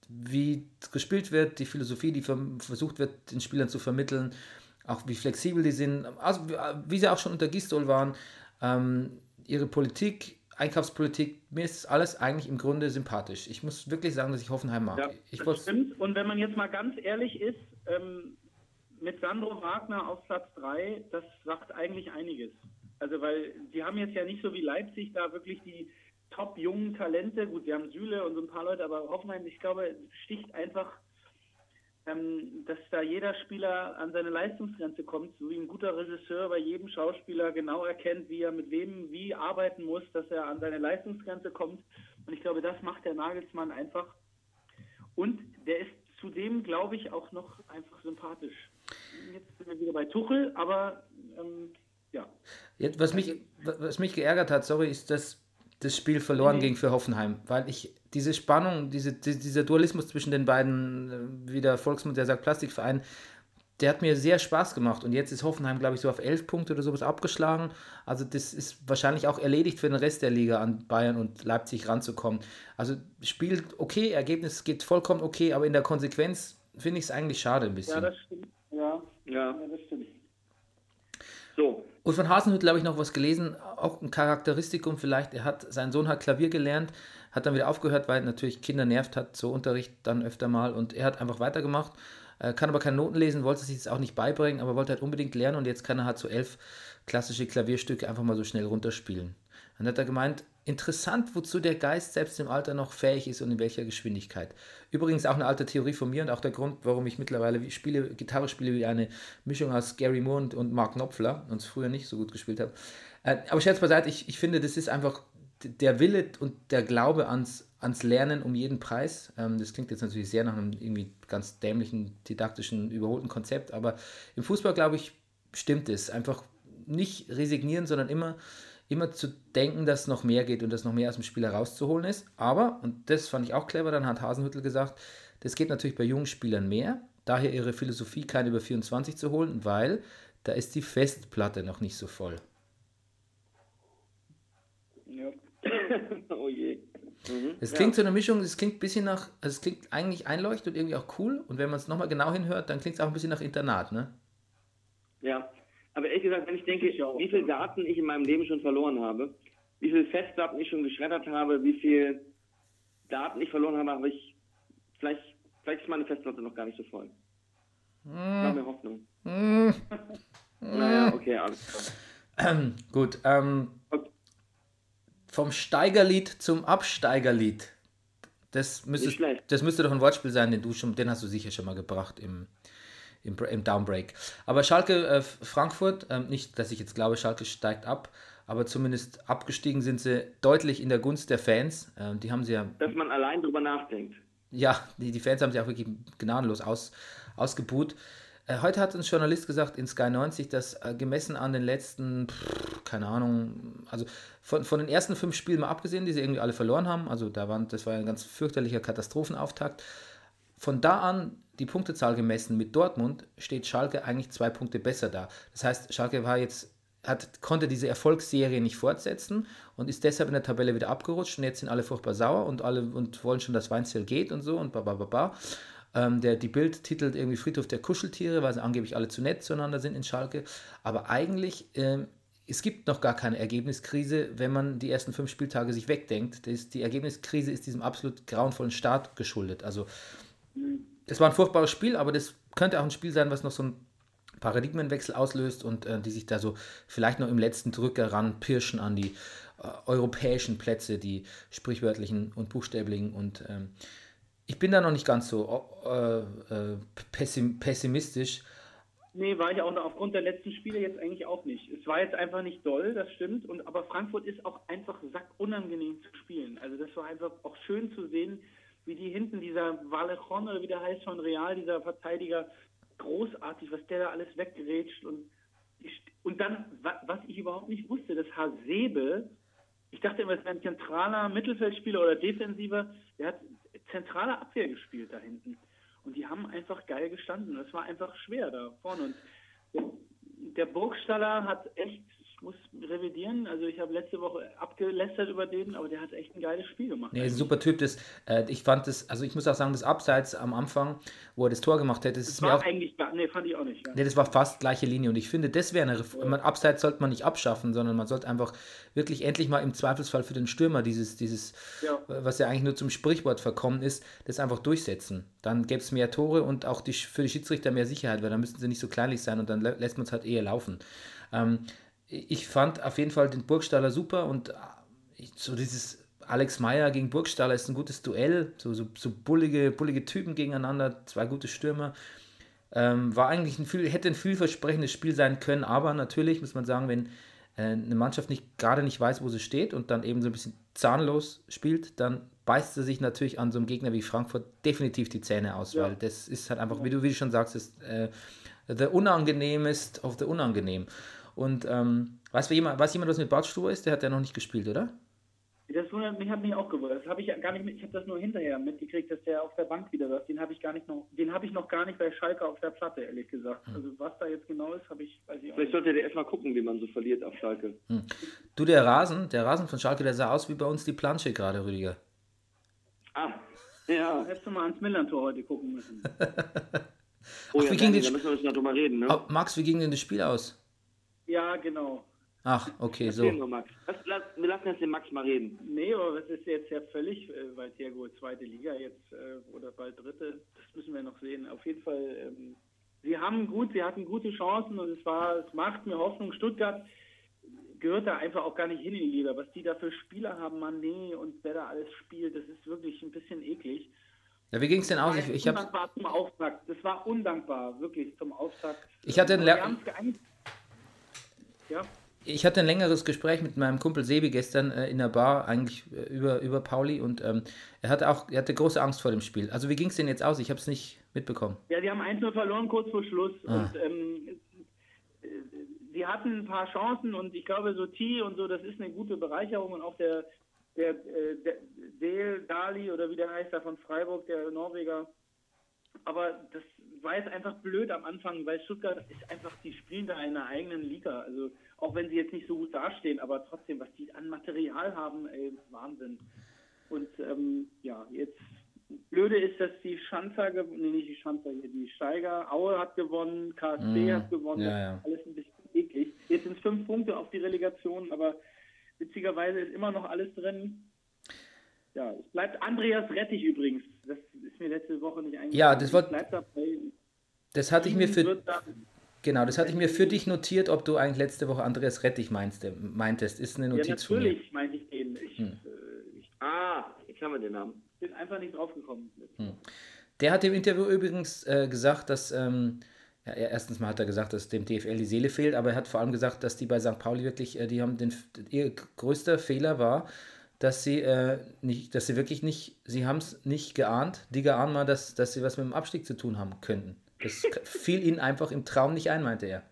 wie gespielt wird, die Philosophie, die versucht wird, den Spielern zu vermitteln, auch wie flexibel die sind, also wie- wie sie auch schon unter Gistol waren, ähm, ihre Politik, Einkaufspolitik, mir ist alles eigentlich im Grunde sympathisch. Ich muss wirklich sagen, dass ich Hoffenheim mag. Ja, ich Das stimmt. Und wenn man jetzt mal ganz ehrlich ist, ähm, mit Sandro Wagner auf Platz 3, das sagt eigentlich einiges. Also, weil die haben jetzt ja nicht so wie Leipzig da wirklich die top jungen Talente. Gut, wir haben Süle und so ein paar Leute, aber Hoffenheim, ich glaube, sticht einfach ähm, dass da jeder Spieler an seine Leistungsgrenze kommt, so wie ein guter Regisseur bei jedem Schauspieler genau erkennt, wie er mit wem wie arbeiten muss, dass er an seine Leistungsgrenze kommt. Und ich glaube, das macht der Nagelsmann einfach. Und der ist zudem, glaube ich, auch noch einfach sympathisch. Jetzt sind wir wieder bei Tuchel, aber ähm, ja. Jetzt, was, mich, was mich geärgert hat, sorry, ist, dass das Spiel verloren mhm. ging für Hoffenheim, weil ich diese Spannung, diese, dieser Dualismus zwischen den beiden, äh, wie der Volksmund, der sagt Plastikverein, der hat mir sehr Spaß gemacht. Und jetzt ist Hoffenheim, glaube ich, so auf elf Punkte oder sowas abgeschlagen. Also das ist wahrscheinlich auch erledigt für den Rest der Liga an Bayern und Leipzig ranzukommen. Also spielt okay, Ergebnis geht vollkommen okay, aber in der Konsequenz finde ich es eigentlich schade ein bisschen. Ja, das stimmt. Ja, ja. ja das stimmt. So. Und von Hasenhüttl habe ich noch was gelesen, auch ein Charakteristikum vielleicht. Er hat, sein Sohn hat Klavier gelernt, hat dann wieder aufgehört, weil natürlich Kinder nervt hat, so Unterricht dann öfter mal. Und er hat einfach weitergemacht, äh, kann aber keine Noten lesen, wollte sich das auch nicht beibringen, aber wollte halt unbedingt lernen und jetzt kann er halt so elf klassische Klavierstücke einfach mal so schnell runterspielen. Dann hat er gemeint, interessant, wozu der Geist selbst im Alter noch fähig ist und in welcher Geschwindigkeit. Übrigens auch eine alte Theorie von mir und auch der Grund, warum ich mittlerweile spiele, Gitarre spiele wie eine Mischung aus Gary Moore und, und Mark Knopfler und es früher nicht so gut gespielt habe. Äh, aber Scherz beiseite, ich, ich finde, das ist einfach der Wille und der Glaube ans, ans Lernen um jeden Preis. Ähm, das klingt jetzt natürlich sehr nach einem irgendwie ganz dämlichen, didaktischen, überholten Konzept, aber im Fußball, glaube ich, stimmt es. Einfach nicht resignieren, sondern immer immer zu denken, dass noch mehr geht und dass noch mehr aus dem Spiel herauszuholen ist. Aber, und das fand ich auch clever, dann hat Hasenhüttel gesagt, das geht natürlich bei jungen Spielern mehr. Daher ihre Philosophie, keine über 24 zu holen, weil da ist die Festplatte noch nicht so voll. Ja. oh je. Mhm. Es klingt ja. so eine Mischung, es klingt ein bisschen nach, also es klingt eigentlich einleuchtend und irgendwie auch cool. Und wenn man es nochmal genau hinhört, dann klingt es auch ein bisschen nach Internat, ne? Ja, aber ehrlich gesagt, wenn ich denke, wie viele Daten ich in meinem Leben schon verloren habe, wie viele Festplatten ich schon geschreddert habe, wie viele Daten ich verloren habe, habe ich vielleicht, vielleicht ist meine Festplatte noch gar nicht so voll. Ich habe mir Hoffnung. Mm. naja, okay, alles klar. gut, ähm, okay. vom Steigerlied zum Absteigerlied. Das müsste, das müsste doch ein Wortspiel sein, den du schon, den hast du sicher schon mal gebracht im, im, im Downbreak. Aber Schalke, äh, Frankfurt, äh, nicht, dass ich jetzt glaube, Schalke steigt ab, aber zumindest abgestiegen sind sie deutlich in der Gunst der Fans. Äh, die haben sie ja. Dass man allein drüber nachdenkt. Ja, die, die Fans haben sie auch wirklich gnadenlos aus, ausgebuht. Äh, heute hat ein Journalist gesagt in Sky 90, dass äh, gemessen an den letzten, pff, keine Ahnung, also von, von den ersten fünf Spielen mal abgesehen, die sie irgendwie alle verloren haben, also da waren, das war ein ganz fürchterlicher Katastrophenauftakt. Von da an die Punktezahl gemessen mit Dortmund steht Schalke eigentlich zwei Punkte besser da. Das heißt, Schalke war jetzt hat, konnte diese Erfolgsserie nicht fortsetzen und ist deshalb in der Tabelle wieder abgerutscht und jetzt sind alle furchtbar sauer und alle und wollen schon, dass Weinzel geht und so und babababa. Ähm, der, die Bild titelt irgendwie Friedhof der Kuscheltiere, weil sie angeblich alle zu nett zueinander sind in Schalke. Aber eigentlich, ähm, es gibt noch gar keine Ergebniskrise, wenn man die ersten fünf Spieltage sich wegdenkt. Das, die Ergebniskrise ist diesem absolut grauenvollen Start geschuldet. Also das war ein furchtbares Spiel, aber das könnte auch ein Spiel sein, was noch so einen Paradigmenwechsel auslöst und äh, die sich da so vielleicht noch im letzten Drücker ranpirschen an die äh, europäischen Plätze, die sprichwörtlichen und buchstäblichen. Und ähm, ich bin da noch nicht ganz so äh, äh pessim pessimistisch. Nee, war ich auch noch aufgrund der letzten Spiele jetzt eigentlich auch nicht. Es war jetzt einfach nicht doll, das stimmt. Und, aber Frankfurt ist auch einfach sackunangenehm zu spielen. Also das war einfach auch schön zu sehen, wie die hinten, dieser Vallejon oder wie der heißt von Real, dieser Verteidiger, großartig, was der da alles weggerätscht und und dann, was ich überhaupt nicht wusste, das Hasebe, ich dachte immer, es wäre ein zentraler Mittelfeldspieler oder Defensiver, der hat zentrale Abwehr gespielt da hinten. Und die haben einfach geil gestanden. Das war einfach schwer da vorne. Und der Burgstaller hat echt muss revidieren. Also ich habe letzte Woche abgelästert über den, aber der hat echt ein geiles Spiel gemacht. Nee, ein super Typ. Das, äh, ich fand das, also ich muss auch sagen, das Abseits am Anfang, wo er das Tor gemacht hätte, das, das ist war mir auch, eigentlich, nee, fand ich auch nicht. Ja. Nee, das war fast gleiche Linie und ich finde, das wäre eine Reform. Ja. Abseits sollte man nicht abschaffen, sondern man sollte einfach wirklich endlich mal im Zweifelsfall für den Stürmer dieses, dieses ja. was ja eigentlich nur zum Sprichwort verkommen ist, das einfach durchsetzen. Dann gäbe es mehr Tore und auch die, für die Schiedsrichter mehr Sicherheit, weil dann müssten sie nicht so kleinlich sein und dann lässt man es halt eher laufen. Ähm, ich fand auf jeden Fall den Burgstaller super und äh, so dieses Alex Meyer gegen Burgstaller ist ein gutes Duell, so, so, so bullige, bullige Typen gegeneinander, zwei gute Stürmer. Ähm, war eigentlich ein viel, hätte ein vielversprechendes Spiel sein können, aber natürlich muss man sagen, wenn äh, eine Mannschaft nicht gerade nicht weiß, wo sie steht und dann eben so ein bisschen zahnlos spielt, dann beißt sie sich natürlich an so einem Gegner wie Frankfurt definitiv die Zähne aus, ja. weil das ist halt einfach, wie du, wie du schon sagst, ist äh, the unangenehmest of the unangenehm. Und ähm, weiß, jemand, weiß jemand, was mit Bart Stur ist? Der hat ja noch nicht gespielt, oder? Das wundert mich, hat mich auch gewundert. Das habe ich gar nicht mit, ich habe das nur hinterher mitgekriegt, dass der auf der Bank wieder läuft. Den habe ich gar nicht noch, den habe ich noch gar nicht bei Schalke auf der Platte, ehrlich gesagt. Hm. Also was da jetzt genau ist, habe ich, weiß ich auch Vielleicht sollte der erstmal gucken, wie man so verliert auf Schalke. Hm. Du, der Rasen, der Rasen von Schalke, der sah aus wie bei uns die Plansche gerade, Rüdiger. Ah, ja. Hättest du mal ans Millantor heute gucken müssen. oh Ach, ja, wie ging da müssen wir jetzt noch reden, ne? Max, wie ging denn das Spiel aus? Ja, genau. Ach, okay, so. Nur, Max. Lass, wir lassen jetzt den Max mal reden. Nee, aber das ist jetzt ja völlig, äh, weil Thiago zweite Liga jetzt äh, oder bald dritte, das müssen wir noch sehen. Auf jeden Fall, ähm, sie haben gut, sie hatten gute Chancen und es war, es macht mir Hoffnung. Stuttgart gehört da einfach auch gar nicht hin in die Liga. Was die da für Spieler haben, Mané und wer da alles spielt, das ist wirklich ein bisschen eklig. Ja, wie ging es denn aus? Ich, ich undankbar zum Auftakt. Das war undankbar, wirklich zum Auftakt. Ich hatte ein Ja ich hatte ein längeres Gespräch mit meinem Kumpel Sebi gestern äh, in der Bar, eigentlich äh, über, über Pauli, und ähm, er hatte auch, er hatte große Angst vor dem Spiel. Also wie ging es denn jetzt aus? Ich habe es nicht mitbekommen. Ja, die haben 1-0 verloren kurz vor Schluss. Ah. Und ähm, sie hatten ein paar Chancen und ich glaube, so T und so, das ist eine gute Bereicherung und auch der, der, äh, der Dale Dali oder wie der heißt, da von Freiburg, der Norweger. Aber das war jetzt einfach blöd am Anfang, weil Stuttgart ist einfach, die spielen da in einer eigenen Liga. Also auch wenn sie jetzt nicht so gut dastehen, aber trotzdem, was die an Material haben, ey, Wahnsinn. Und ähm, ja, jetzt Blöde ist, dass die Schanzer, nee, nicht die Schanzer hier, die Steiger, Aue hat gewonnen, KSB mm, hat gewonnen, ja, ja. alles ein bisschen eklig. Jetzt sind es fünf Punkte auf die Relegation, aber witzigerweise ist immer noch alles drin. Ja, es bleibt Andreas Rettich übrigens. Das ist mir letzte Woche nicht eingefallen. Ja, das, war, das hatte ich mir für Genau, das hatte ich mir für dich notiert, ob du eigentlich letzte Woche Andreas Rettich meinst, meintest. Ist eine Notiz ja, natürlich meinte ich den. Ich, hm. äh, ich, ah, jetzt haben wir den Namen. Bin einfach nicht draufgekommen. Hm. Der hat im Interview übrigens äh, gesagt, dass, ähm, ja, erstens mal hat er gesagt, dass dem DFL die Seele fehlt, aber er hat vor allem gesagt, dass die bei St. Pauli wirklich, äh, die haben den, ihr größter Fehler war, dass sie äh, nicht, dass sie wirklich nicht, sie haben es nicht geahnt, die geahnt mal, dass, dass sie was mit dem Abstieg zu tun haben könnten. Das fiel ihnen einfach im Traum nicht ein, meinte er.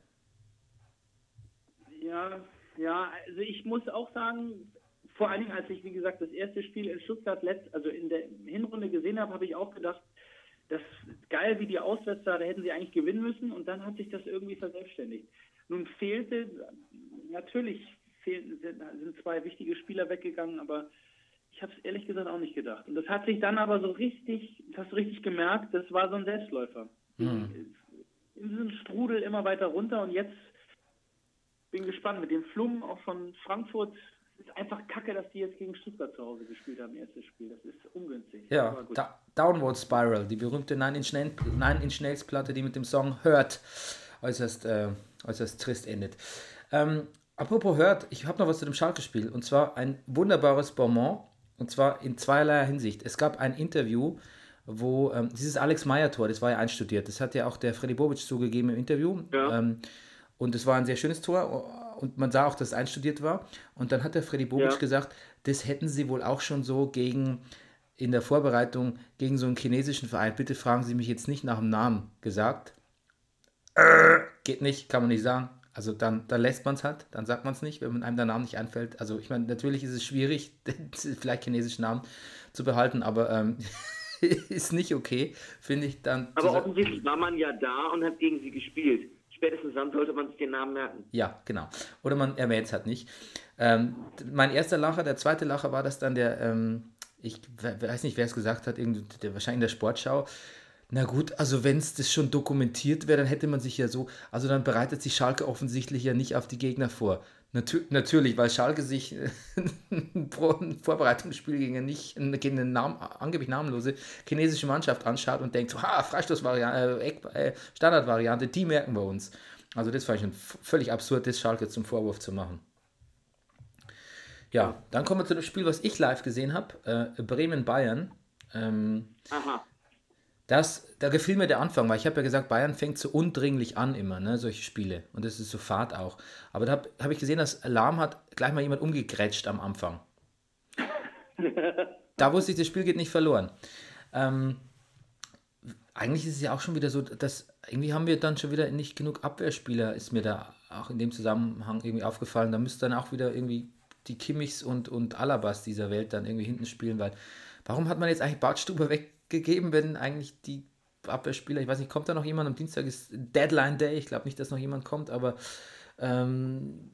Ja, ja, also ich muss auch sagen, vor allen Dingen, als ich, wie gesagt, das erste Spiel in Stuttgart, letzt, also in der Hinrunde gesehen habe, habe ich auch gedacht, das ist geil, wie die auswärts da, da hätten sie eigentlich gewinnen müssen und dann hat sich das irgendwie verselbstständigt. Nun fehlte, natürlich fehlten, sind zwei wichtige Spieler weggegangen, aber ich habe es ehrlich gesagt auch nicht gedacht. Und das hat sich dann aber so richtig, hast du richtig gemerkt, das war so ein Selbstläufer. Hm. In diesem Strudel immer weiter runter und jetzt bin gespannt mit dem Flum auch von Frankfurt. Es ist einfach kacke, dass die jetzt gegen Stuttgart zu Hause gespielt haben, erstes Spiel. Das ist ungünstig. Ja, da Downward Spiral, die berühmte Nine Inch, Nine Inch Nails Platte, die mit dem Song Hurt äußerst, äh, äußerst trist endet. Ähm, apropos Hurt, ich habe noch was zu dem Schalke-Spiel und zwar ein wunderbares Bonbon und zwar in zweierlei Hinsicht. Es gab ein Interview wo ähm, dieses Alex Meyer-Tor, das war ja einstudiert, das hat ja auch der Freddy Bobic zugegeben im Interview. Ja. Ähm, und es war ein sehr schönes Tor und man sah auch, dass es einstudiert war. Und dann hat der Freddy Bobic ja. gesagt, das hätten sie wohl auch schon so gegen in der Vorbereitung gegen so einen chinesischen Verein. Bitte fragen Sie mich jetzt nicht nach dem Namen gesagt. Äh, geht nicht, kann man nicht sagen. Also dann, dann lässt man es halt, dann sagt man es nicht, wenn einem der Name nicht einfällt. Also ich meine, natürlich ist es schwierig, vielleicht chinesischen Namen zu behalten, aber ähm, ist nicht okay, finde ich dann. Aber offensichtlich war man ja da und hat gegen sie gespielt. Spätestens dann sollte man sich den Namen merken. Ja, genau. Oder man erwähnt es halt nicht. Ähm, mein erster Lacher, der zweite Lacher war das dann der, ähm, ich weiß nicht, wer es gesagt hat, der, wahrscheinlich in der Sportschau. Na gut, also wenn es das schon dokumentiert wäre, dann hätte man sich ja so, also dann bereitet sich Schalke offensichtlich ja nicht auf die Gegner vor. Natür natürlich, weil Schalke sich ein Vorbereitungsspiel gegen, nicht, gegen eine Namen, angeblich namenlose chinesische Mannschaft anschaut und denkt, so, ha, Freistoßvariante, äh, äh, Standardvariante, die merken wir uns. Also das ich ein völlig absurd, das Schalke zum Vorwurf zu machen. Ja, dann kommen wir zu dem Spiel, was ich live gesehen habe. Äh, Bremen-Bayern. Ähm, Aha. Das, da gefiel mir der Anfang, weil ich habe ja gesagt, Bayern fängt so undringlich an immer, ne, solche Spiele. Und das ist so Fahrt auch. Aber da habe hab ich gesehen, dass Alarm hat gleich mal jemand umgegrätscht am Anfang. da wusste ich, das Spiel geht nicht verloren. Ähm, eigentlich ist es ja auch schon wieder so, dass irgendwie haben wir dann schon wieder nicht genug Abwehrspieler, ist mir da auch in dem Zusammenhang irgendwie aufgefallen. Da müsste dann auch wieder irgendwie die Kimmichs und, und Alabas dieser Welt dann irgendwie hinten spielen, weil warum hat man jetzt eigentlich Bartstuber weggegeben, wenn eigentlich die Abwehrspieler, ich weiß nicht, kommt da noch jemand? Am Dienstag ist Deadline Day, ich glaube nicht, dass noch jemand kommt, aber ähm,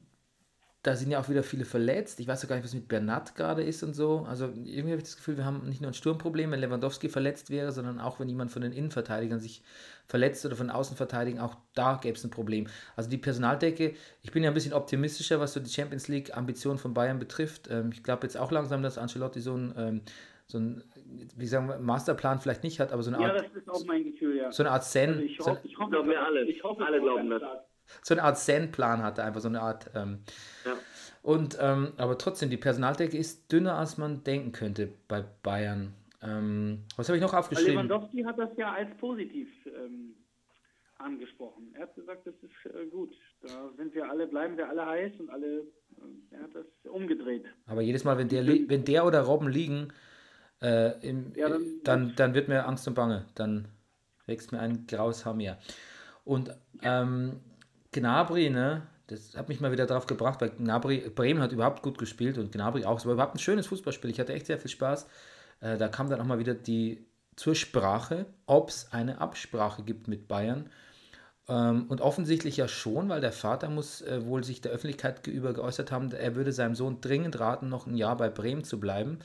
da sind ja auch wieder viele verletzt. Ich weiß auch gar nicht, was mit Bernat gerade ist und so. Also irgendwie habe ich das Gefühl, wir haben nicht nur ein Sturmproblem, wenn Lewandowski verletzt wäre, sondern auch wenn jemand von den Innenverteidigern sich verletzt oder von Außenverteidigern, auch da gäbe es ein Problem. Also die Personaldecke, ich bin ja ein bisschen optimistischer, was so die Champions League Ambitionen von Bayern betrifft. Ähm, ich glaube jetzt auch langsam, dass Ancelotti so ein, ähm, so ein wie sagen wir, Masterplan vielleicht nicht hat, aber so eine Art. Ja, das ist auch mein Gefühl, ja. So eine Art Zen. Also ich hoffe, ich hoffe, Glauben wir alle. Ich hoffe, Alle glauben das. so eine Art Zen-Plan hatte, einfach so eine Art. Ähm, Ja. Und ähm, aber trotzdem, die Personaldecke ist dünner, als man denken könnte bei Bayern. Ähm, was habe ich noch Weil aufgeschrieben? Lewandowski hat das ja als positiv ähm, angesprochen. Er hat gesagt, das ist äh, gut. Da sind wir alle, bleiben wir alle heiß und alle, äh, er hat das umgedreht. Aber jedes Mal, wenn der, wenn der oder Robben liegen, äh, im, Ja, dann- dann, dann, wird mir Angst und Bange. Dann wächst mir ein graues Haar mehr. Und ähm, Gnabry, ne, das hat mich mal wieder drauf gebracht, weil Gnabry, Bremen hat überhaupt gut gespielt und Gnabry auch. Es war überhaupt ein schönes Fußballspiel. Ich hatte echt sehr viel Spaß. Äh, da kam dann auch mal wieder die zur Sprache, ob es eine Absprache gibt mit Bayern. Ähm, und offensichtlich ja schon, weil der Vater muss äh, wohl sich der Öffentlichkeit gegenüber geäußert haben, er würde seinem Sohn dringend raten, noch ein Jahr bei Bremen zu bleiben.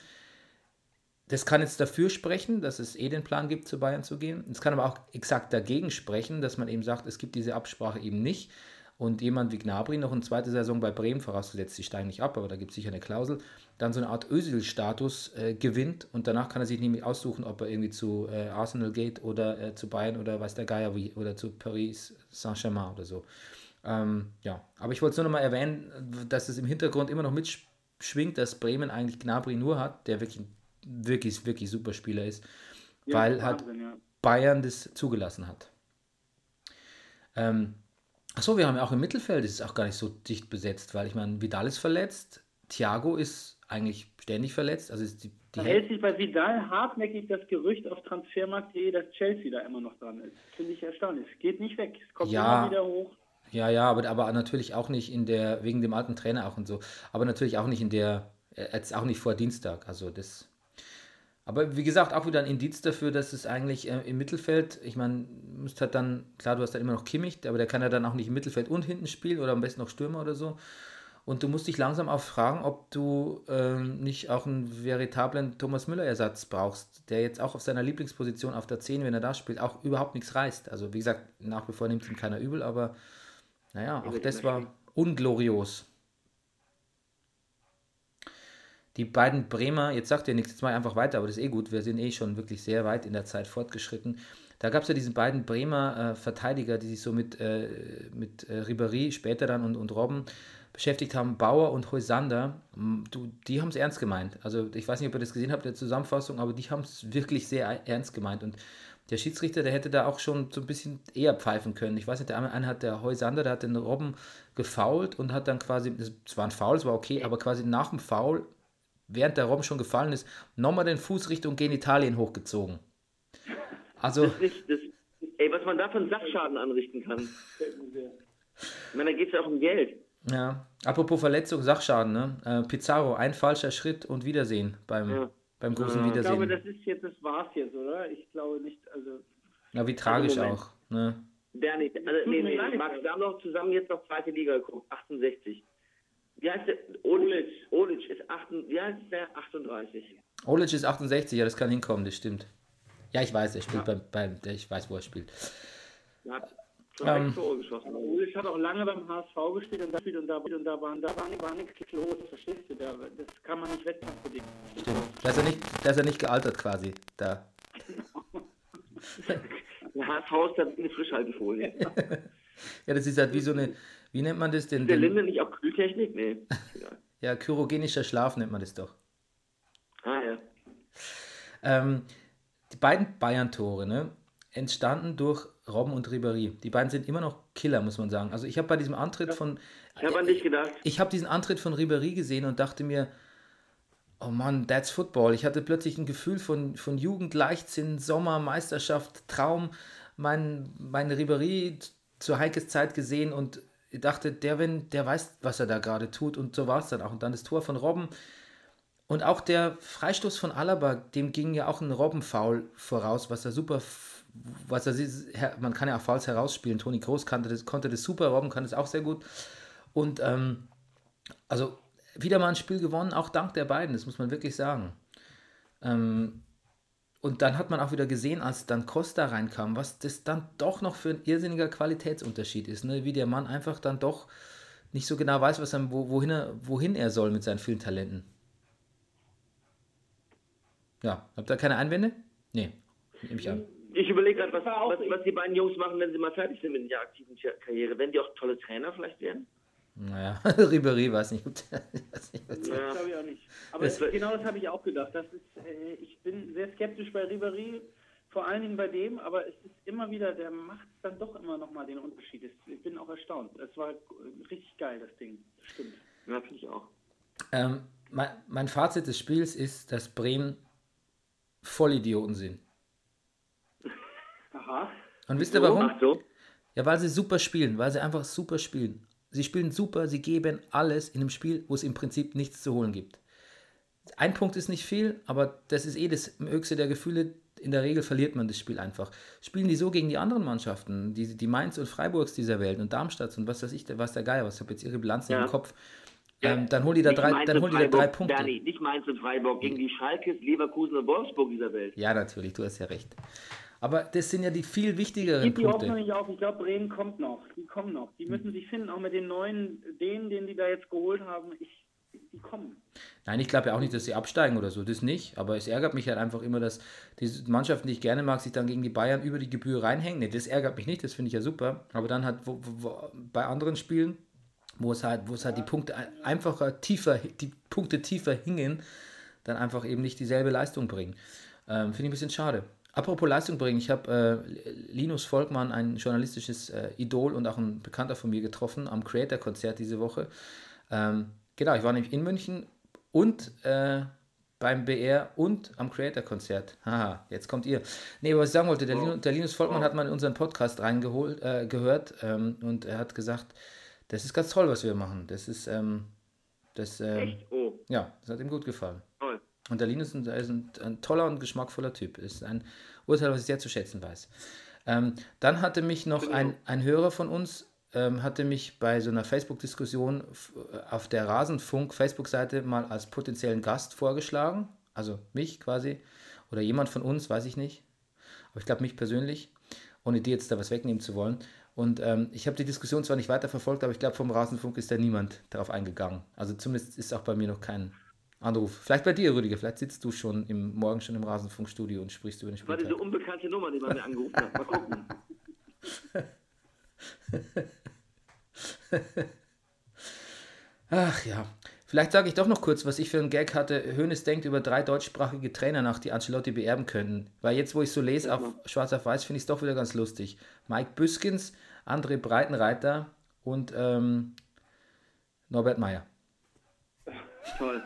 Das kann jetzt dafür sprechen, dass es eh den Plan gibt, zu Bayern zu gehen. Es kann aber auch exakt dagegen sprechen, dass man eben sagt, es gibt diese Absprache eben nicht. Und jemand wie Gnabry noch eine zweite Saison bei Bremen, vorausgesetzt, sie steigen nicht ab, aber da gibt es sicher eine Klausel, dann so eine Art Özil-Status äh, gewinnt und danach kann er sich nämlich aussuchen, ob er irgendwie zu äh, Arsenal geht oder äh, zu Bayern oder weiß der Geier wie oder zu Paris Saint-Germain oder so. Ähm, ja, aber ich wollte es nur noch mal erwähnen, dass es im Hintergrund immer noch mitschwingt, dass Bremen eigentlich Gnabry nur hat, der wirklich, wirklich, wirklich super Spieler ist, Ja, weil halt Wahnsinn, ja. Bayern das zugelassen hat. Ähm, achso, wir haben ja auch im Mittelfeld, es ist auch gar nicht so dicht besetzt, weil ich meine, Vidal ist verletzt, Thiago ist eigentlich ständig verletzt, also ist die, die Da hält sich bei Vidal hartnäckig das Gerücht auf Transfermarkt.de, dass Chelsea da immer noch dran ist. Finde ich erstaunlich. Es geht nicht weg. Es kommt Ja. immer wieder hoch. Ja, ja, aber, aber natürlich auch nicht in der, wegen dem alten Trainer auch und so, aber natürlich auch nicht in der, äh, jetzt auch nicht vor Dienstag, also das. Aber wie gesagt, auch wieder ein Indiz dafür, dass es eigentlich äh, im Mittelfeld, ich meine, müsst halt dann, klar, du hast dann immer noch Kimmich, aber der kann ja dann auch nicht im Mittelfeld und hinten spielen oder am besten noch Stürmer oder so. Und du musst dich langsam auch fragen, ob du ähm, nicht auch einen veritablen Thomas Müller-Ersatz brauchst, der jetzt auch auf seiner Lieblingsposition auf der 10, wenn er da spielt, auch überhaupt nichts reißt. Also wie gesagt, nach wie vor nimmt ihm keiner übel, aber naja, auch das war unglorios. Die beiden Bremer, jetzt sagt ihr nichts, jetzt mal einfach weiter, aber das ist eh gut, wir sind eh schon wirklich sehr weit in der Zeit fortgeschritten. Da gab es ja diesen beiden Bremer äh, Verteidiger, die sich so mit, äh, mit äh, Ribéry später dann und, und Robben beschäftigt haben, Bauer und Heusander, du, die haben es ernst gemeint. Also ich weiß nicht, ob ihr das gesehen habt in der Zusammenfassung, aber die haben es wirklich sehr ernst gemeint. Und der Schiedsrichter, der hätte da auch schon so ein bisschen eher pfeifen können. Ich weiß nicht, der eine hat der Heusander, der hat den Robben gefault und hat dann quasi, es war ein Foul, es war okay, aber quasi nach dem Foul, während der Robben schon gefallen ist, nochmal den Fuß Richtung Genitalien hochgezogen. Also, Das ist, das, ey, was man da von Sachschaden anrichten kann. Ich meine, da geht es ja auch um Geld. ja, apropos Verletzung, Sachschaden, ne? Äh, Pizarro, ein falscher Schritt und Wiedersehen beim, Ja. beim großen Ja. Ich glaube, Wiedersehen. das ist jetzt, das war's jetzt, oder? Ich glaube nicht, also. Ja, wie tragisch Moment. auch. Ne? Der nicht. Also, nee, nee. Max, wir haben noch zusammen jetzt noch zweite Liga geguckt, 68. Wie heißt der? Olic. Olic ist 8, wie heißt der? 38. Olic ist 68, ja, das kann hinkommen, das stimmt. Ja, ich weiß, er spielt beim, beim, ich weiß, wo er spielt. Der hat schon Ähm. Tore geschossen. Ulic hat auch lange beim HSV gespielt und da, und da, und da, waren, da war, war nichts los, verstehst du? Da, das kann man nicht wettkampfbedingt. Stimmt. Da ist er nicht, da ist er nicht gealtert quasi. Da. Der HSV ist da eine Frischhaltefolie. Ja, das ist halt wie so eine, wie nennt man das denn? der Linde nicht auch Kühltechnik? Nee. Ja, kyrogenischer Schlaf nennt man das doch. Ah, ja. Ähm, die beiden Bayern-Tore, ne, entstanden durch Robben und Ribéry. Die beiden sind immer noch Killer, muss man sagen. Also ich habe bei diesem Antritt von... Ich habe an dich gedacht. Ich habe diesen Antritt von Ribéry gesehen und dachte mir, oh Mann, that's Football. Ich hatte plötzlich ein Gefühl von, von Jugend, Leichtsinn, Sommer, Meisterschaft, Traum. Mein, mein Ribéry zur Heikes Zeit gesehen und dachte, der, wenn, der weiß, was er da gerade tut und so war es dann auch. Und dann das Tor von Robben und auch der Freistoß von Alaba, dem ging ja auch ein Robbenfoul voraus, was er super, was er, man kann ja auch Fouls herausspielen. Toni Groß konnte das, konnte das super, Robben kann das auch sehr gut. Und ähm, also wieder mal ein Spiel gewonnen, auch dank der beiden, das muss man wirklich sagen. Ähm, und dann hat man auch wieder gesehen, als dann Costa reinkam, was das dann doch noch für ein irrsinniger Qualitätsunterschied ist. Ne? Wie der Mann einfach dann doch nicht so genau weiß, was er, wohin, er, wohin er soll mit seinen vielen Talenten. Ja, habt ihr keine Einwände? Nee, nehme ich an. Ich überlege gerade, was, was, was, die beiden Jungs machen, wenn sie mal fertig sind mit der aktiven Karriere. Wenn die auch tolle Trainer vielleicht werden? Naja, Ribéry weiß nicht. weiß nicht was ja. Das glaube ich auch nicht. Aber das, genau das habe ich auch gedacht. Das ist, äh, ich bin sehr skeptisch bei Ribéry, vor allen Dingen bei dem, aber es ist immer wieder, der macht dann doch immer nochmal den Unterschied. Ich bin auch erstaunt. Es war richtig geil, das Ding. Das stimmt. Ja, finde ich auch. Ähm, mein, mein Fazit des Spiels ist, dass Bremen Vollidioten sind. Aha. Und wisst ihr warum? Ja, weil sie super spielen, weil sie einfach super spielen. Sie spielen super, sie geben alles in einem Spiel, wo es im Prinzip nichts zu holen gibt. Ein Punkt ist nicht viel, aber das ist eh das höchste der Gefühle. In der Regel verliert man das Spiel einfach. Spielen die so gegen die anderen Mannschaften, die, die Mainz und Freiburgs dieser Welt und Darmstadt und was weiß ich, was der Geier, was habe jetzt ihre Bilanz ja. im Kopf. Ähm, dann holen die da drei, dann holen die da drei Punkte. Bernie, nicht Mainz und Freiburg, gegen die Schalkes, Leverkusen und Wolfsburg dieser Welt. Ja, natürlich, du hast ja recht. Aber das sind ja die viel wichtigeren Gib die Punkte. Hoffnung nicht auf. Ich glaube, Bremen kommt noch. Die kommen noch. Die müssen sich finden, auch mit den neuen, denen, den die da jetzt geholt haben. Ich, die kommen. Nein, ich glaube ja auch nicht, dass sie absteigen oder so. Das nicht. Aber es ärgert mich halt einfach immer, dass diese Mannschaften, die ich gerne mag, sich dann gegen die Bayern über die Gebühr reinhängen. Nee, das ärgert mich nicht. Das finde ich ja super. Aber dann halt wo, wo, bei anderen Spielen, wo es halt, wo es halt die Punkte einfacher, tiefer, die Punkte tiefer hingen, dann einfach eben nicht dieselbe Leistung bringen. Ähm, finde ich ein bisschen schade. Apropos Leistung bringen, ich habe äh, Linus Volkmann, ein journalistisches äh, Idol und auch ein Bekannter von mir getroffen am Creator-Konzert diese Woche. Ähm, genau, ich war nämlich in München und äh, beim BR und am Creator-Konzert. Haha, jetzt kommt ihr. Nee, was ich sagen wollte, der. Linus, der Linus Volkmann hat mal in unseren Podcast reingeholt, äh, gehört ähm, und er hat gesagt, das ist ganz toll, was wir machen. Das ist, ähm, das, ähm? Oh. ja, das hat ihm gut gefallen. Und der Linus ist ein, ein, toller und geschmackvoller Typ. Ist ein Urteil, was ich sehr zu schätzen weiß. Ähm, dann hatte mich noch ein, ein Hörer von uns, ähm, hatte mich bei so einer Facebook-Diskussion auf der Rasenfunk-Facebook-Seite mal als potenziellen Gast vorgeschlagen. Also mich quasi. Oder jemand von uns, weiß ich nicht. Aber ich glaube mich persönlich, ohne dir jetzt da was wegnehmen zu wollen. Und ähm, ich habe die Diskussion zwar nicht weiter verfolgt, aber ich glaube, vom Rasenfunk ist da niemand darauf eingegangen. Also zumindest ist auch bei mir noch kein Anruf. Vielleicht bei dir, Rüdiger. Vielleicht sitzt du schon im, morgen schon im Rasenfunkstudio und sprichst über den Spieltag. War diese unbekannte Nummer, die man mir angerufen hat. Mal gucken. Ach ja. Vielleicht sage ich doch noch kurz, was ich für einen Gag hatte. Hoeneß denkt über drei deutschsprachige Trainer nach, die Ancelotti beerben könnten. Weil jetzt, wo ich so lese, auf schwarz auf weiß, finde ich es doch wieder ganz lustig. Mike Büskens, André Breitenreiter und ähm, Norbert Meyer. Toll.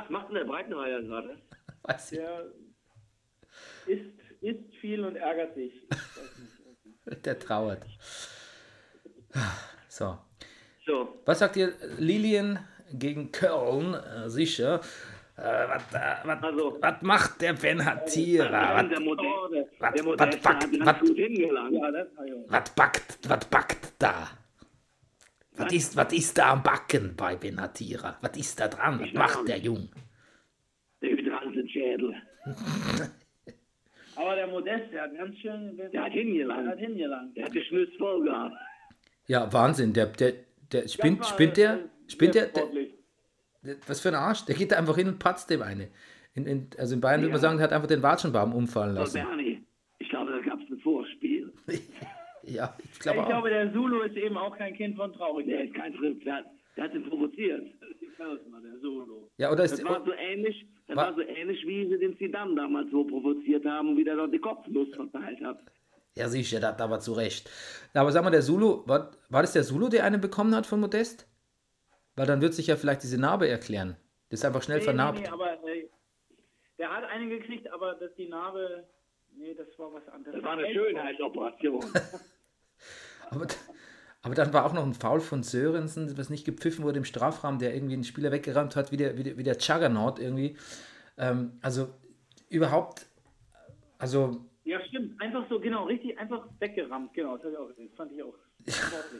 Was macht denn der Breitenreiter gerade? Weiß ich. Der isst, isst viel und ärgert sich. der trauert. So. so. Was sagt ihr, Lilien gegen Köln? Äh, sicher. Äh, was, äh, also, was macht der Ben Hatira? Was, was, was backt da? Was ist, was ist da am Backen bei Benatira? Was ist da dran? Was macht der Jung? Der Hydransenschädel. Aber der Modest, der hat ganz schön. Der hat hingelangt. Der hat hingelangt. Der hat die voll gehabt. Ja, Wahnsinn. Der, der, der spinnt, spinnt der? Spinnt der, der, Was für ein Arsch. Der geht da einfach hin und patzt dem eine. In, in, also in Bayern ja. würde man sagen, der hat einfach den Watschenbaum umfallen lassen. Bernie, ich glaube, da gab es ein Vorspiel. Ja, ich glaube Ich auch. glaube, der Zulu ist eben auch kein Kind von Traurigkeit. Der ist kein Schrift, der, der hat ihn provoziert. Elsner, der Solo. Ja, oder ist, Das war so ähnlich, das Wa- war so ähnlich, wie sie den Zidane damals so provoziert haben und wie der dort die Kopfnuss verteilt hat. ja sicher, das aber zu Recht. Aber sag mal, der Zulu, war, war das der Zulu, der einen bekommen hat von Modest? Weil dann wird sich ja vielleicht diese Narbe erklären. Das ist einfach schnell Nee, vernarbt. Nee, nee, aber äh, der hat einen gekriegt, aber dass die Narbe, nee, das war was anderes. Das war eine Schönheitsoperation. Aber, aber dann war auch noch ein Foul von Sörensen, was nicht gepfiffen wurde im Strafraum, der irgendwie einen Spieler weggerammt hat, wie der, wie der, wie der Juggernaut irgendwie. Ähm, also überhaupt, also Ja, stimmt. Einfach so, genau, richtig, einfach weggerammt. Genau, das, ich auch das fand ich auch.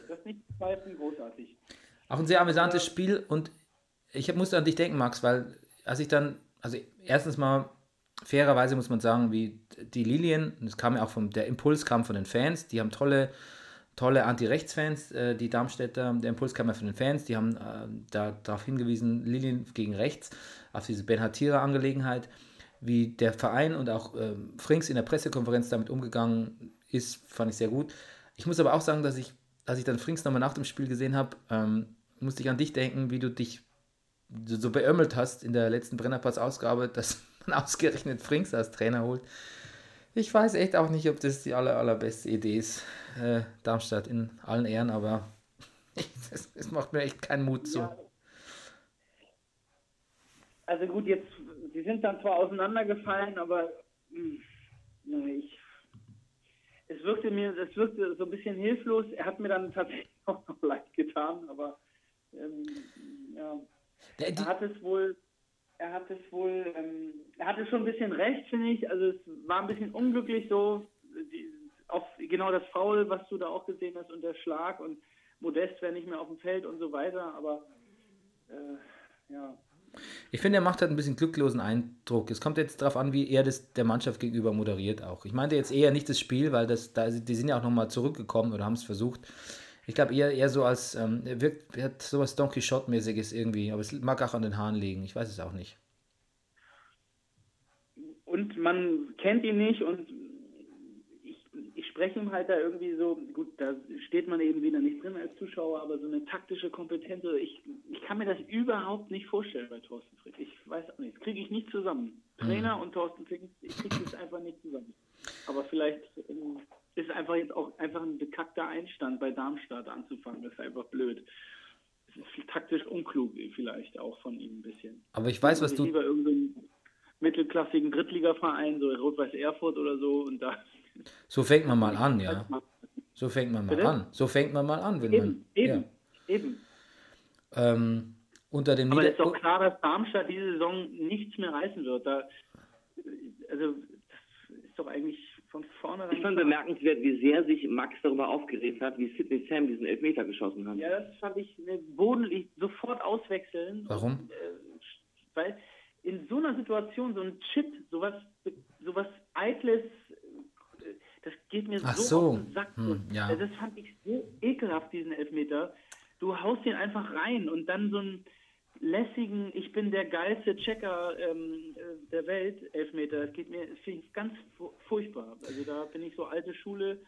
Das nicht pfeifen, großartig. Auch ein sehr amüsantes Spiel und ich musste an dich denken, Max, weil als ich dann, also erstens mal, fairerweise muss man sagen, wie die Lilien, das kam ja auch vom, der Impuls kam von den Fans, die haben tolle, tolle Anti-Rechts-Fans, äh, die Darmstädter, der Impuls kam ja von den Fans, die haben äh, da, darauf hingewiesen, Lilien gegen rechts, auf diese Ben-Hatira-Angelegenheit, wie der Verein und auch ähm, Frings in der Pressekonferenz damit umgegangen ist, fand ich sehr gut. Ich muss aber auch sagen, dass ich, als ich dann Frings nochmal nach dem Spiel gesehen habe, ähm, musste ich an dich denken, wie du dich so, so beömmelt hast in der letzten Brennerpass-Ausgabe, dass man ausgerechnet Frings als Trainer holt. Ich weiß echt auch nicht, ob das die aller, allerbeste Idee ist. Äh, Darmstadt in allen Ehren, aber es, macht mir echt keinen Mut so. Ja. Also gut, jetzt, sie sind dann zwar auseinandergefallen, aber mh, nee, ich, es wirkte mir, es wirkte so ein bisschen hilflos. Er hat mir dann tatsächlich auch noch leid getan, aber ähm, ja, er hat es wohl, er hat es wohl, ähm, er hatte schon ein bisschen recht, finde ich. Also es war ein bisschen unglücklich so, die, auf genau das Foul, was du da auch gesehen hast und der Schlag und Modest wäre nicht mehr auf dem Feld und so weiter, aber äh, ja. ich finde, er macht halt ein bisschen glücklosen Eindruck. Es kommt jetzt darauf an, wie er das der Mannschaft gegenüber moderiert auch. Ich meinte jetzt eher nicht das Spiel, weil das, da, die sind ja auch nochmal zurückgekommen oder haben es versucht. Ich glaube eher, eher so als, ähm, er wirkt, er hat sowas Don Quixote-mäßiges irgendwie, aber es mag auch an den Haaren liegen. Ich weiß es auch nicht. und man kennt ihn nicht und ich, ich spreche ihm halt da irgendwie so, gut, da steht man eben wieder nicht drin als Zuschauer, aber so eine taktische Kompetenz, also ich, ich kann mir das überhaupt nicht vorstellen bei Thorsten Frick. Ich weiß auch nicht, das kriege ich nicht zusammen. Trainer und Thorsten Frick, ich kriege das einfach nicht zusammen. Aber vielleicht ähm, ist einfach jetzt auch einfach ein bekackter Einstand bei Darmstadt anzufangen, das ist einfach blöd. Es ist taktisch unklug vielleicht auch von ihm ein bisschen. Aber ich weiß, was ich du, lieber irgendeinen mittelklassigen Drittligaverein, so Rot-Weiß Erfurt oder so und da. so fängt man mal an, ja. So fängt man mal Bitte? an. So fängt man mal an, wenn Eben, man. eben, eben. Ja. Ähm, unter dem Aber es ist doch klar, dass Darmstadt diese Saison nichts mehr reißen wird. Da, also, das ist doch eigentlich von vornherein. Ich fand bemerkenswert, wie sehr sich Max darüber aufgeregt hat, wie Sidney Sam diesen Elfmeter geschossen hat. Ja, das fand ich ne, bodenlich sofort auswechseln. Warum? Und, äh, weil in so einer Situation, so ein Chip, sowas, sowas Eitles, äh, das geht mir Ach so, so. auf den Sack. Hm, ja. Also Das fand ich so ekelhaft, diesen Elfmeter. Du haust den einfach rein und dann so einen lässigen, ich bin der geilste Checker ähm, äh, der Welt, Elfmeter. Das geht mir, finde ich ganz fu- furchtbar. Also da bin ich so alte Schule.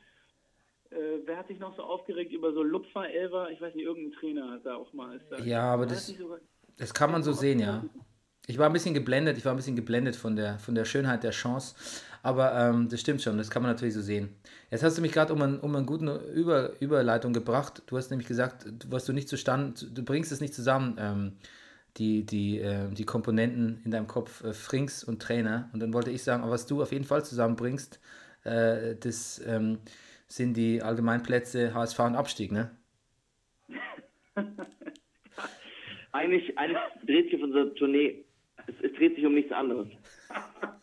Äh, wer hat sich noch so aufgeregt über so Lupfer, Elver? Ich weiß nicht, irgendein Trainer hat da auch mal. Ist da, Ja, aber das- sogar- Das kann man so sehen, ja. Ich war ein bisschen geblendet, ich war ein bisschen geblendet von der, von der Schönheit der Chance. Aber ähm, das stimmt schon, das kann man natürlich so sehen. Jetzt hast du mich gerade um, einen- um eine gute Über, Überleitung gebracht. Du hast nämlich gesagt, du- was du nicht zustande, du bringst es nicht zusammen, ähm, die, die, äh, die Komponenten in deinem Kopf, äh, Frings und Trainer. Und dann wollte ich sagen, was du auf jeden Fall zusammenbringst, äh, das ähm, sind die Allgemeinplätze HSV und Abstieg, ne? Eigentlich, eigentlich dreht sich auf unserer Tournee, es, es dreht sich um nichts anderes.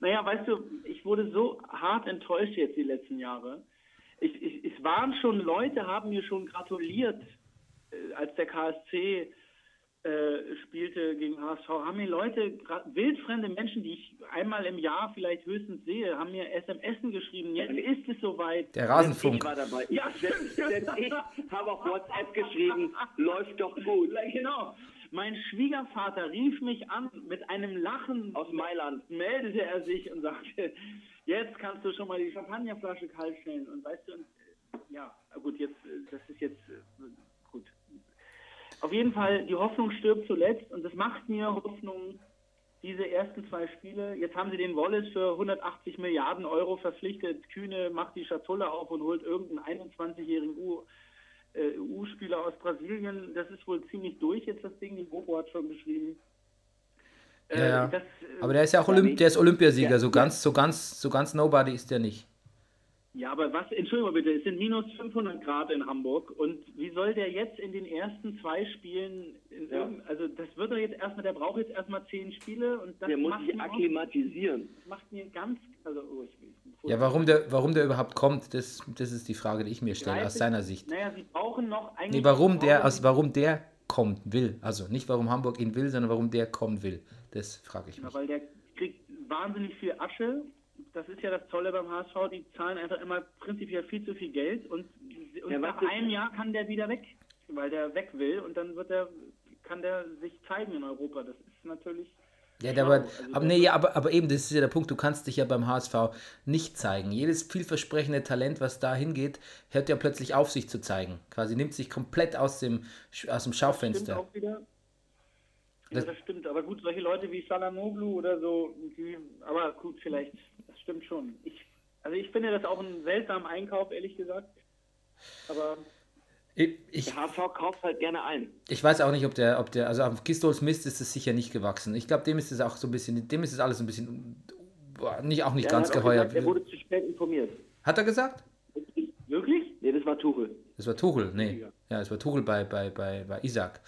Naja, weißt du, ich wurde so hart enttäuscht jetzt die letzten Jahre. Ich, ich, es waren schon Leute, haben mir schon gratuliert, äh, als der KSC äh, spielte gegen HSV, haben mir Leute, wildfremde Menschen, die ich einmal im Jahr vielleicht höchstens sehe, haben mir SMS geschrieben, jetzt ist es soweit. Der Ich Rasenfunk. war dabei. Ja, selbst, selbst ich habe auf WhatsApp geschrieben, läuft doch gut. Genau. Mein Schwiegervater rief mich an mit einem Lachen Aus Mailand. meldete er sich und sagte, jetzt kannst du schon mal die Champagnerflasche kalt stellen. Und weißt du, und, äh, ja, gut, jetzt, äh, das ist jetzt. Auf jeden Fall, die Hoffnung stirbt zuletzt und es macht mir Hoffnung, diese ersten zwei Spiele. Jetzt haben sie den Wallace für 180 Milliarden Euro verpflichtet. Kühne macht die Schatulle auf und holt irgendeinen 21-jährigen EU-Spieler äh, aus Brasilien. Das ist wohl ziemlich durch jetzt das Ding. Die Bobo hat schon geschrieben. Ja, äh. Das, äh, Aber der ist ja auch Olymp der ist Olympiasieger. Ja, so ganz, so ganz, so ganz Nobody ist der nicht. Ja, aber was, Entschuldigung bitte, es sind minus 500 Grad in Hamburg und wie soll der jetzt in den ersten zwei Spielen, ja. also das wird er jetzt erstmal, der braucht jetzt erstmal zehn Spiele und das Der muss sich akklimatisieren. das macht mir ganz, also oh, ich, ja, warum der, warum der überhaupt kommt, das, das ist die Frage, die ich mir stelle, aus seiner Sicht. Naja, sie brauchen noch eigentlich... Nee, warum der, aus, warum der kommt, will, also nicht warum Hamburg ihn will, sondern warum der kommen will, das frage ich mich. Ja, weil der kriegt wahnsinnig viel Asche das ist ja das Tolle beim HSV, die zahlen einfach immer prinzipiell viel zu viel Geld und, und ja, nach einem Jahr kann der wieder weg, weil der weg will und dann wird der, kann der sich zeigen in Europa. Das ist natürlich. Ja, aber, also aber, nee, ja, aber, aber eben, das ist ja der Punkt, du kannst dich ja beim HSV nicht zeigen. Jedes vielversprechende Talent, was da hingeht, hört ja plötzlich auf, sich zu zeigen. Quasi nimmt sich komplett aus dem, aus dem Schaufenster. Das stimmt auch wieder. Ja, das stimmt, aber gut, solche Leute wie Salamoglu oder so, die, aber gut, vielleicht stimmt schon. Ich, also ich finde das auch einen seltsamen Einkauf, ehrlich gesagt. Aber ich, ich, der HV kauft halt gerne ein. Ich weiß auch nicht, ob der, ob der, also auf Gistols Mist ist es sicher nicht gewachsen. Ich glaube, dem ist es auch so ein bisschen, dem ist es alles ein bisschen, nicht, auch nicht der ganz geheuer. Gesagt, er wurde zu spät informiert. Hat er gesagt? Wirklich? Nee, das war Tuchel. Das war Tuchel, nee. Ja, das war Tuchel bei, bei, bei, bei Isaac.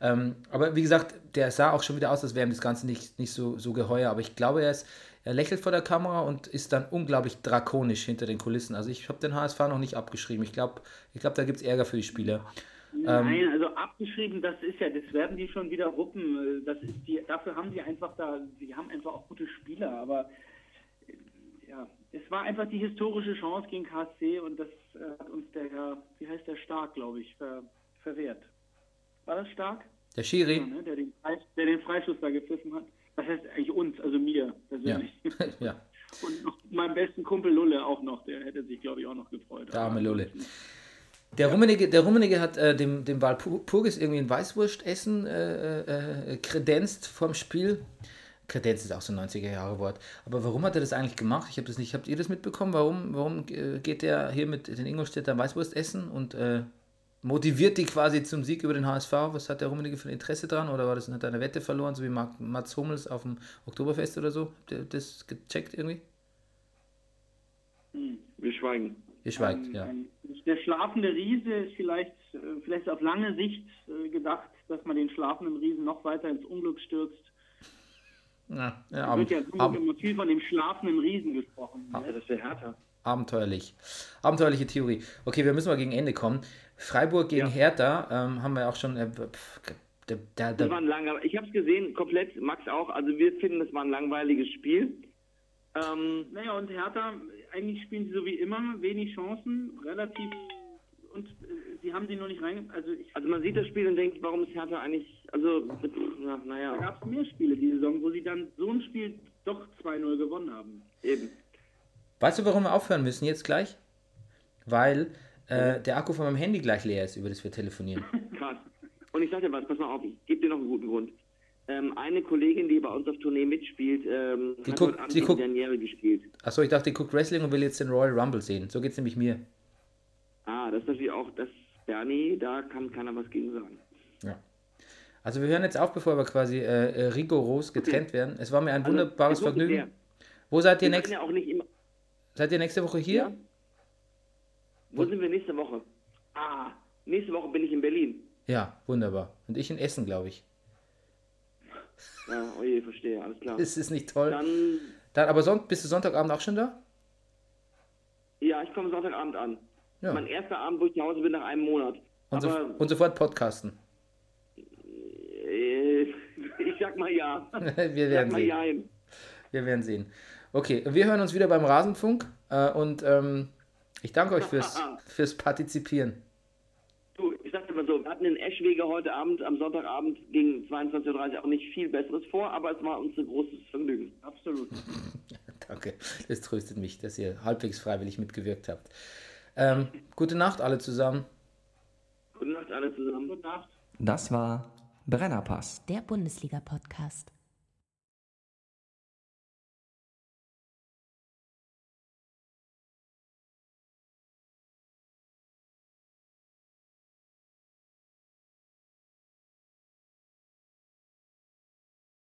Ähm, aber wie gesagt, der sah auch schon wieder aus, als wäre ihm das Ganze nicht, nicht so, so geheuer. Aber ich glaube, er ist, er lächelt vor der Kamera und ist dann unglaublich drakonisch hinter den Kulissen. Also ich habe den HSV noch nicht abgeschrieben. Ich glaube, ich glaub, da gibt es Ärger für die Spieler. Nein, ähm, also abgeschrieben, das ist ja, das werden die schon wieder ruppen. Das ist die, dafür haben sie einfach da, sie haben einfach auch gute Spieler, aber ja, es war einfach die historische Chance gegen KSC und das äh, hat uns der Herr, wie heißt der Stark, glaube ich, ver, verwehrt. War das Stark? Der Schiri? Ja, ne, der, den, der den Freischuss da gepfiffen hat. Das heißt eigentlich uns, also mir persönlich. Ja. ja. Und noch meinem besten Kumpel Lulle auch noch, der hätte sich, glaube ich, auch noch gefreut. Der arme Lulle. Der Rummenigge, der Rummenigge hat äh, dem, dem Walpurgis irgendwie ein Weißwurstessen äh, äh, kredenzt vorm Spiel. Kredenz ist auch so ein 90er-Jahre-Wort. Aber warum hat er das eigentlich gemacht? Ich habe das nicht. Habt ihr das mitbekommen? Warum, warum äh, geht der hier mit den Ingolstädter Weißwurst essen und äh, motiviert die quasi zum Sieg über den HSV? Was hat der Rummenigge für ein Interesse dran? Oder war das, hat er eine Wette verloren, so wie Mats Hummels auf dem Oktoberfest oder so? Habt ihr das gecheckt irgendwie? Hm, wir schweigen. Ihr schweigt, ähm, ja. Der schlafende Riese ist vielleicht, äh, vielleicht auf lange Sicht äh, gedacht, dass man den schlafenden Riesen noch weiter ins Unglück stürzt. Ja, ja, da wird ja immer viel von dem schlafenden Riesen gesprochen. Ja, das wäre härter. Abenteuerlich. Abenteuerliche Theorie. Okay, wir müssen mal gegen Ende kommen. Freiburg gegen ja. Hertha ähm, haben wir auch schon. Äh, der, der, das war ein langer, ich habe es gesehen, komplett, Max auch. Also wir finden, das war ein langweiliges Spiel. Ähm, naja, und Hertha, eigentlich spielen sie so wie immer, wenig Chancen, relativ. Und äh, sie haben sie nur nicht rein. Also, ich, also man sieht das Spiel und denkt, warum ist Hertha eigentlich. Also, na, naja. Da gab es mehr Spiele die Saison, wo sie dann so ein Spiel doch 2-0 gewonnen haben. Eben. Weißt du, warum wir aufhören müssen jetzt gleich? Weil äh, der Akku von meinem Handy gleich leer ist, über das wir telefonieren. Krass. Und ich sag dir was, pass mal auf, ich gebe dir noch einen guten Grund. Ähm, eine Kollegin, die bei uns auf Tournee mitspielt, ähm, die hat guckt, die guckt, Daniere gespielt. Achso, ich dachte, die guckt Wrestling und will jetzt den Royal Rumble sehen. So geht's nämlich mir. Ah, das ist natürlich auch, das Bernie, da kann keiner was gegen sagen. Ja. Also wir hören jetzt auf, bevor wir quasi äh, äh rigoros getrennt okay. werden. Es war mir ein also, wunderbares Vergnügen. Sehr. Wo seid ihr nächste? Ja seid ihr nächste Woche hier? Ja. Wo sind wir nächste Woche? Ah, nächste Woche bin ich in Berlin. Ja, wunderbar. Und ich in Essen, glaube ich. Ja, oh je, verstehe, alles klar. Ist es nicht toll? Dann, Dann aber son bist du Sonntagabend auch schon da? Ja, ich komme Sonntagabend an. Ja. Mein erster Abend, wo ich zu Hause bin nach einem Monat. Und, so, und sofort podcasten. Äh, ich sag mal ja. wir werden sehen. Ja wir werden sehen. Okay, wir hören uns wieder beim Rasenfunk äh, und ähm, ich danke euch fürs, fürs Partizipieren. Du, ich sag dir mal so, wir hatten in Eschwege heute Abend, am Sonntagabend gegen 22.30 Uhr auch nicht viel Besseres vor, aber es war uns ein großes Vergnügen. Absolut. danke, das tröstet mich, dass ihr halbwegs freiwillig mitgewirkt habt. Ähm, gute Nacht alle zusammen. Gute Nacht alle zusammen. Gute Nacht. Das war Brennerpass. Der Bundesliga-Podcast.